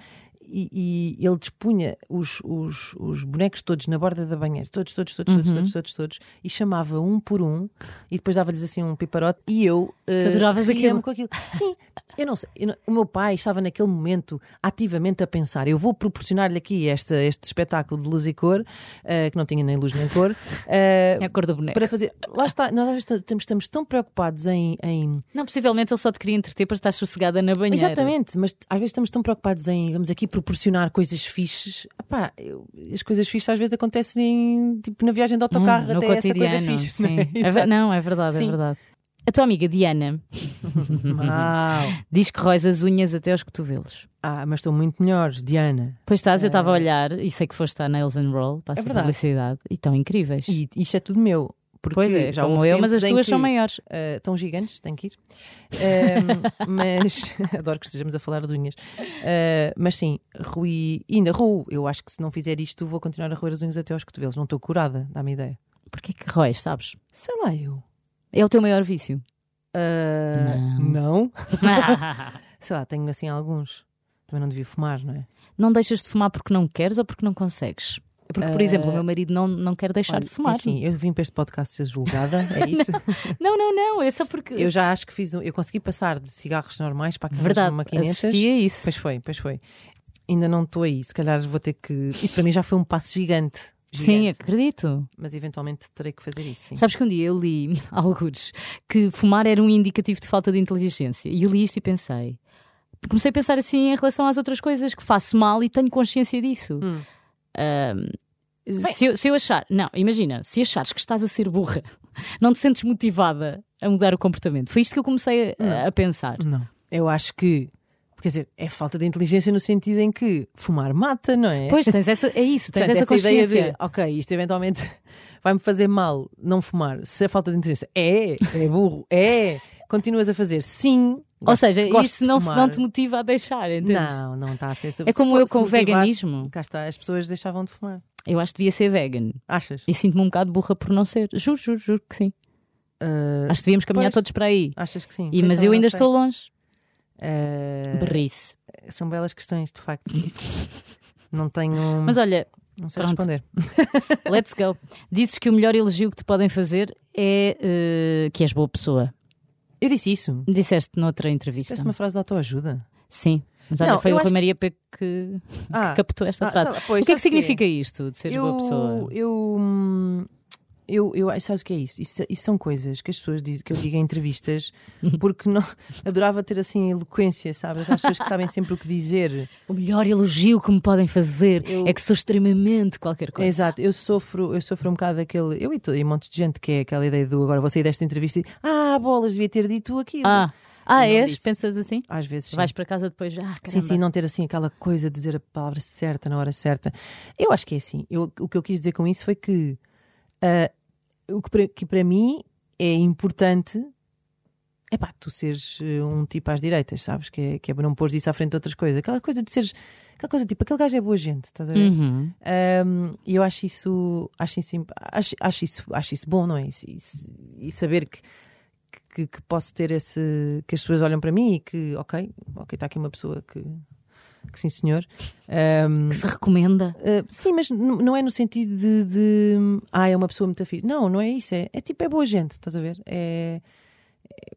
E, e ele dispunha os, os, os bonecos todos na borda da banheira, todos, todos, todos, todos, Uhum. todos, todos, todos, e chamava um por um, e depois dava-lhes assim um piparote, e eu uh, adoravas aquilo? com aquilo. Sim, eu não sei, eu não- o meu pai estava naquele momento ativamente a pensar: eu vou proporcionar-lhe aqui este, este espetáculo de luz e cor, uh, que não tinha nem luz nem cor, uh, É a cor do boneco. para fazer. Lá está, nós estamos, estamos tão preocupados em- em Não, possivelmente ele só te queria entreter para estar sossegada na banheira. Exatamente, mas às vezes estamos tão preocupados em vamos aqui proporcionar coisas fixes. Epá, eu- as coisas fixes às vezes acontecem tipo na viagem de autocarro Hum, até essa coisa fixe. sim. né? É Exato. não, é verdade, é Sim. verdade. A tua amiga Diana diz que róis as unhas até aos cotovelos. Ah, mas estou muito melhor, Diana. Pois estás, eu estava a olhar e sei que foste à Nails and Roll, para É a publicidade, e estão incríveis. E isto é tudo meu. Porque pois é, já como eu, mas as tuas são maiores. ah, tão gigantes, tenho que ir. Ahm, mas adoro que estejamos a falar de unhas. Ah, mas sim, Rui, ainda Ru, eu acho que se não fizer isto, vou continuar a roer as unhas até aos cotovelos. Não estou curada, dá-me ideia. Porquê que róis, sabes? Sei lá, eu. É o teu maior vício. Ah, não. Sei lá, tenho assim alguns. Também não devia fumar, não é? não deixas de fumar porque não queres ou porque não consegues? Porque, por Ah, exemplo, o meu marido não, não quer deixar de fumar. Sim, eu vim para este podcast ser julgada, é isso? Não, não, não, é só porque. eu já acho que fiz. um- Eu consegui passar de cigarros normais para aquelas Verdade, maquinetas. a isso. Pois foi, pois foi. Ainda não estou aí, se calhar vou ter que. Isso para mim já foi um passo gigante. Sim, gigante. acredito. Mas eventualmente terei que fazer isso, sim. Sabes que um dia eu li, alguns, que fumar era um indicativo de falta de inteligência. E eu li isto e pensei. Comecei a pensar assim em relação às outras coisas que faço mal e tenho consciência disso. Hum. Se, eu, se eu achar, não, imagina, se achares que estás a ser burra, não te sentes motivada a mudar o comportamento. Foi isto que eu comecei a, a pensar. Não. Eu acho que. Quer dizer, é falta de inteligência no sentido em que fumar mata, não é? Pois, tens essa, é isso, tens Portanto, essa essa ideia consciência. de, ok, isto eventualmente vai-me fazer mal não fumar. Se é falta de inteligência, é, é burro, é. Continuas a fazer, sim. Ou seja, gosto isso não, não te motiva a deixar, entendes? Não, não está a ser É como se eu com o veganismo. Cá está, as pessoas deixavam de fumar. Eu acho que devia ser vegan. Achas? E sinto-me um bocado burra por não ser. Juro, juro, juro que sim. Ah, Acho que devíamos caminhar pois. todos para aí. achas que sim? E, mas eu ainda sei. estou longe. Ah, Berrice. são belas questões, de facto. não tenho. Mas olha, não sei pronto. responder. let's go. Dizes que o melhor elogio que te podem fazer é eh, que és boa pessoa. Eu disse isso. Disseste noutra entrevista. Disse uma frase de autoajuda. Sim. Mas olha, Não, foi o Rui que- Maria P que Ah, captou esta ah, frase. lá, pois, o que é que significa isto de seres eu, boa pessoa? Eu, hum, eu, eu, sabes o que é isso? isso? Isso são coisas que as pessoas dizem, que eu digo em entrevistas, porque não, adorava ter assim a eloquência, sabe? Aquelas pessoas que sabem sempre o que dizer. O melhor elogio que me podem fazer Eu- é que sou extremamente qualquer coisa. Exato, eu sofro, eu sofro um bocado daquele. Eu e, todo- e um monte de gente que é aquela ideia do agora vou sair desta entrevista e ah, bolas, devia ter dito aquilo. Ah, ah és? disse. Pensas assim? Às vezes sim. Vais para casa depois, ah, Sim, sim, não ter assim aquela coisa de dizer a palavra certa na hora certa. Eu acho que é assim. Eu, o que eu quis dizer com isso foi que ah, o que para, que para mim é importante é pá, tu seres eh, um tipo às direitas, sabes? Que é, que é para não pôr isso à frente de outras coisas. Aquela coisa de seres. Aquela coisa tipo, aquele gajo é boa gente, estás a ver? Uhum. Um, E eu acho isso, acho isso, acho, acho isso, acho isso bom, não é? E, e- e saber que, que, que posso ter esse. que as pessoas olham para mim e que, ok, ok, está aqui uma pessoa que. Que sim, senhor. Um, Que se recomenda. uh, sim, mas não é no sentido de, de, ah, é uma pessoa muito fixe. Não, não é isso. É, é tipo, é boa gente, estás a ver? É, é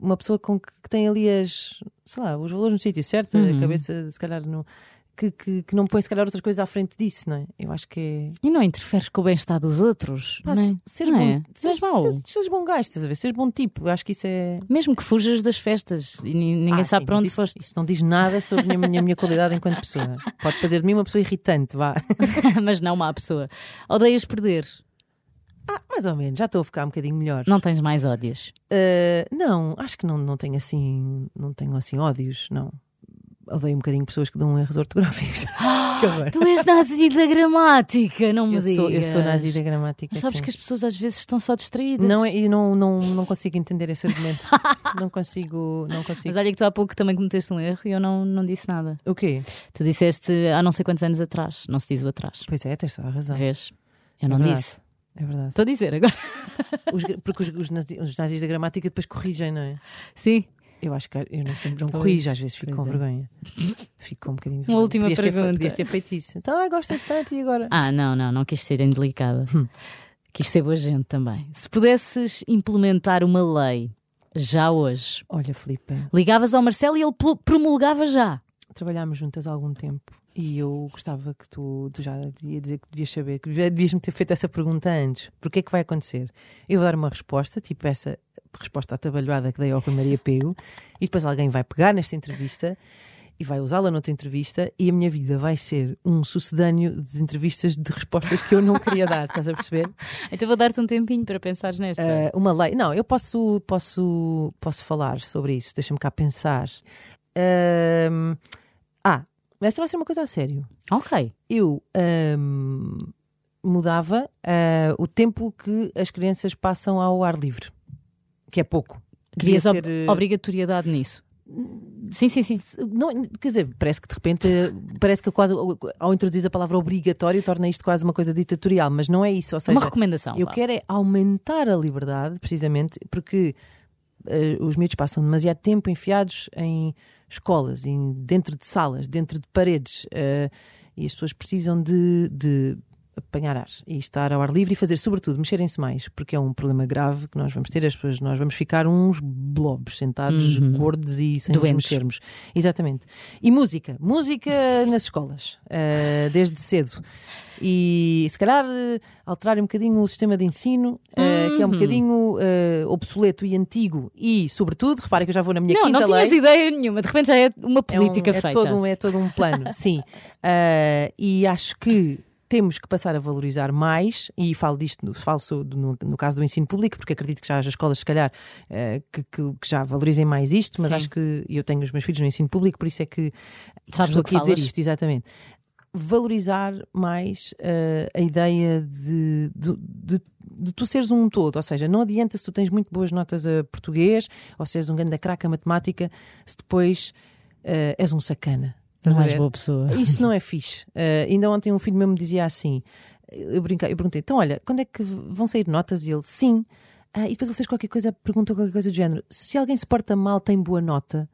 uma pessoa com que, que tem ali as, sei lá, os valores no sítio certo, Uhum. a cabeça, se calhar, no, que, que, que não põe, se calhar, outras coisas à frente disso, não é? Eu acho que é. E não interferes com o bem-estar dos outros. Pá, não é? se- seres Não bom, é? seres, mau. seres- seres bom gajo, estás a ver? Seres bom tipo, eu acho que isso é. Mesmo que fujas das festas e ni- ninguém Ah, sabe sim, para onde isso, foste. Isso não diz nada sobre a minha, minha, minha qualidade enquanto pessoa. Pode fazer de mim uma pessoa irritante, vá. Mas não má pessoa. Odeias perder. Ah, mais ou menos, já estou a ficar um bocadinho melhor. Não tens mais ódios. Uh, não, acho que não, não tenho assim, não tenho assim ódios, não. Odeio um bocadinho pessoas que dão erros ortográficos. horror. Tu és nazi da gramática, não me Eu sou, eu digas. sou nazi da gramática. Mas sabes sim. que as pessoas às vezes estão só distraídas. Não, é- eu não, não, não consigo entender esse argumento. não consigo, não consigo. Mas olha que tu há pouco também cometeste um erro e eu não, não disse nada. O quê? Tu disseste há não sei quantos anos atrás. Não se diz o atrás. Pois é, tens toda a razão. Vês? Eu não É verdade. disse. É verdade. Estou a dizer agora. Os porque os, os, nazi- os nazis da gramática depois corrigem, não é? Sim. Eu acho que eu não sempre não corrijo, às vezes fico com é. vergonha. Fico com um bocadinho de Uma vergonha. última Podias ter pergunta. Podias ter feito isso. Então, ah, gostas tanto e agora? Ah, não, não, não quis ser indelicada. Hum. Quis ser boa gente também. Se pudesses implementar uma lei já hoje, Olha, Filipe, ligavas ao Marcelo e ele promulgava já. trabalhámos juntas há algum tempo e eu gostava que tu, tu já ia dizer que devias saber, que devias-me ter feito essa pergunta antes. Porque é que vai acontecer? Eu vou dar uma resposta, tipo essa resposta atabalhoada que dei ao Rui Maria Pego, e depois alguém vai pegar nesta entrevista e vai usá-la noutra entrevista e a minha vida vai ser um sucedâneo de entrevistas de respostas que eu não queria dar, estás a perceber? Então vou dar-te um tempinho para pensares nesta. Ah, uma lei. Não, eu posso, posso, posso falar sobre isso, deixa-me cá pensar. Ahm, ah, esta vai ser uma coisa a sério. Ok. Eu ahm, mudava ah, o tempo que as crianças passam ao ar livre, que é pouco. Querias ser, eh, obrigatoriedade nisso. Sim, sim, sim. Não, quer dizer, parece que de repente, parece que quase ao introduzir a palavra obrigatório torna isto quase uma coisa ditatorial, mas não é isso. Ou seja, uma recomendação. eu vá. quero é aumentar a liberdade, precisamente porque eh, os miúdos passam demasiado tempo enfiados em escolas, dentro de salas, dentro de paredes, eh, e as pessoas precisam de, de apanhar ar e estar ao ar livre e fazer, sobretudo, mexerem-se mais, porque é um problema grave que nós vamos ter, as pessoas, nós vamos ficar uns blobs sentados, gordos e sem nos Doentes. mexermos. Exatamente. E música, música nas escolas, eh, desde cedo. E se calhar eh, alterar um bocadinho o sistema de ensino, eh, que é um bocadinho eh, obsoleto e antigo, e, sobretudo, repare que eu já vou na minha Não, quinta não lei. tinhas ideia nenhuma. De repente já é uma É um- política é feita. Todo um, é todo um plano, sim. E acho que temos que passar a valorizar mais, e falo disto no, falo no, no caso do ensino público, porque acredito que já haja escolas, se calhar, ah, que, que- que já valorizem mais isto, mas Sim. acho que eu tenho os meus filhos no ensino público, por isso é que Sabes estou do que aqui a dizer isto, exatamente. Valorizar mais ah, a ideia de, de, de- de tu seres um todo, ou seja, não adianta se tu tens muito boas notas a português ou se és um grande craque a matemática, se depois ah, és um sacana. Estás és ver? boa pessoa. Isso não é fixe. Uh, ainda ontem um filho meu me dizia assim: eu, brinquei, eu perguntei, então olha, quando é que vão sair notas? E ele, sim. Ah, e depois ele fez qualquer coisa, perguntou qualquer coisa do género: se alguém se porta mal, tem boa nota.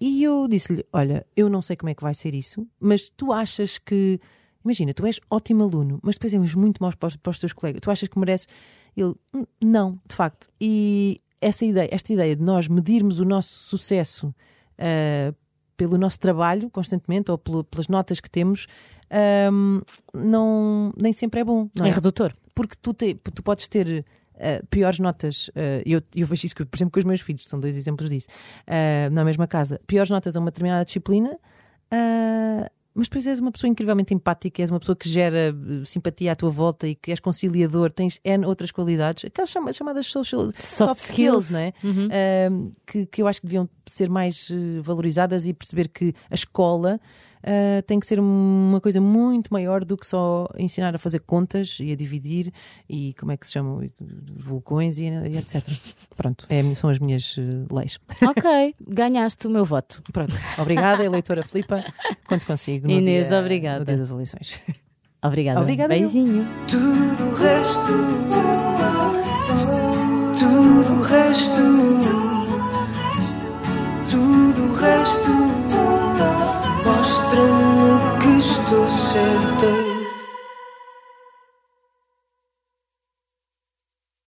E eu disse-lhe: olha, eu não sei como é que vai ser isso, mas tu achas que. Imagina, tu és ótimo aluno, mas depois és muito mau para os, para os teus colegas. Tu achas que mereces. Ele, "Hum, não, de facto. E essa ideia, esta ideia de nós medirmos o nosso sucesso ah, pelo nosso trabalho constantemente ou pelo- pelas notas que temos, ahm, não, nem sempre é bom. É é? redutor. Porque tu, te- tu podes ter ah, piores notas, ah, eu, eu vejo isso, por exemplo, com os meus filhos, são dois exemplos disso, ah, na mesma casa, piores notas a uma determinada disciplina. Mas depois és uma pessoa incrivelmente empática, és uma pessoa que gera eh, simpatia à tua volta e que és conciliador, tens N outras qualidades, aquelas chama- chamadas social, soft, skills, skills. não é? Uhum. um, que, que eu acho que deviam ser mais eh, valorizadas e perceber que a escola uh, tem que ser uma coisa muito maior do que só ensinar a fazer contas e a dividir e como é que se chamam vulcões e, e etc. Pronto, é, são as minhas uh, leis. Ok, ganhaste o meu voto. Pronto, obrigada, eleitora Flipa, quanto consigo. No Inês, dia, obrigada. No dia das eleições. Obrigada. obrigada Beijinho. Tudo o resto, tudo o resto, tudo o resto. certeza.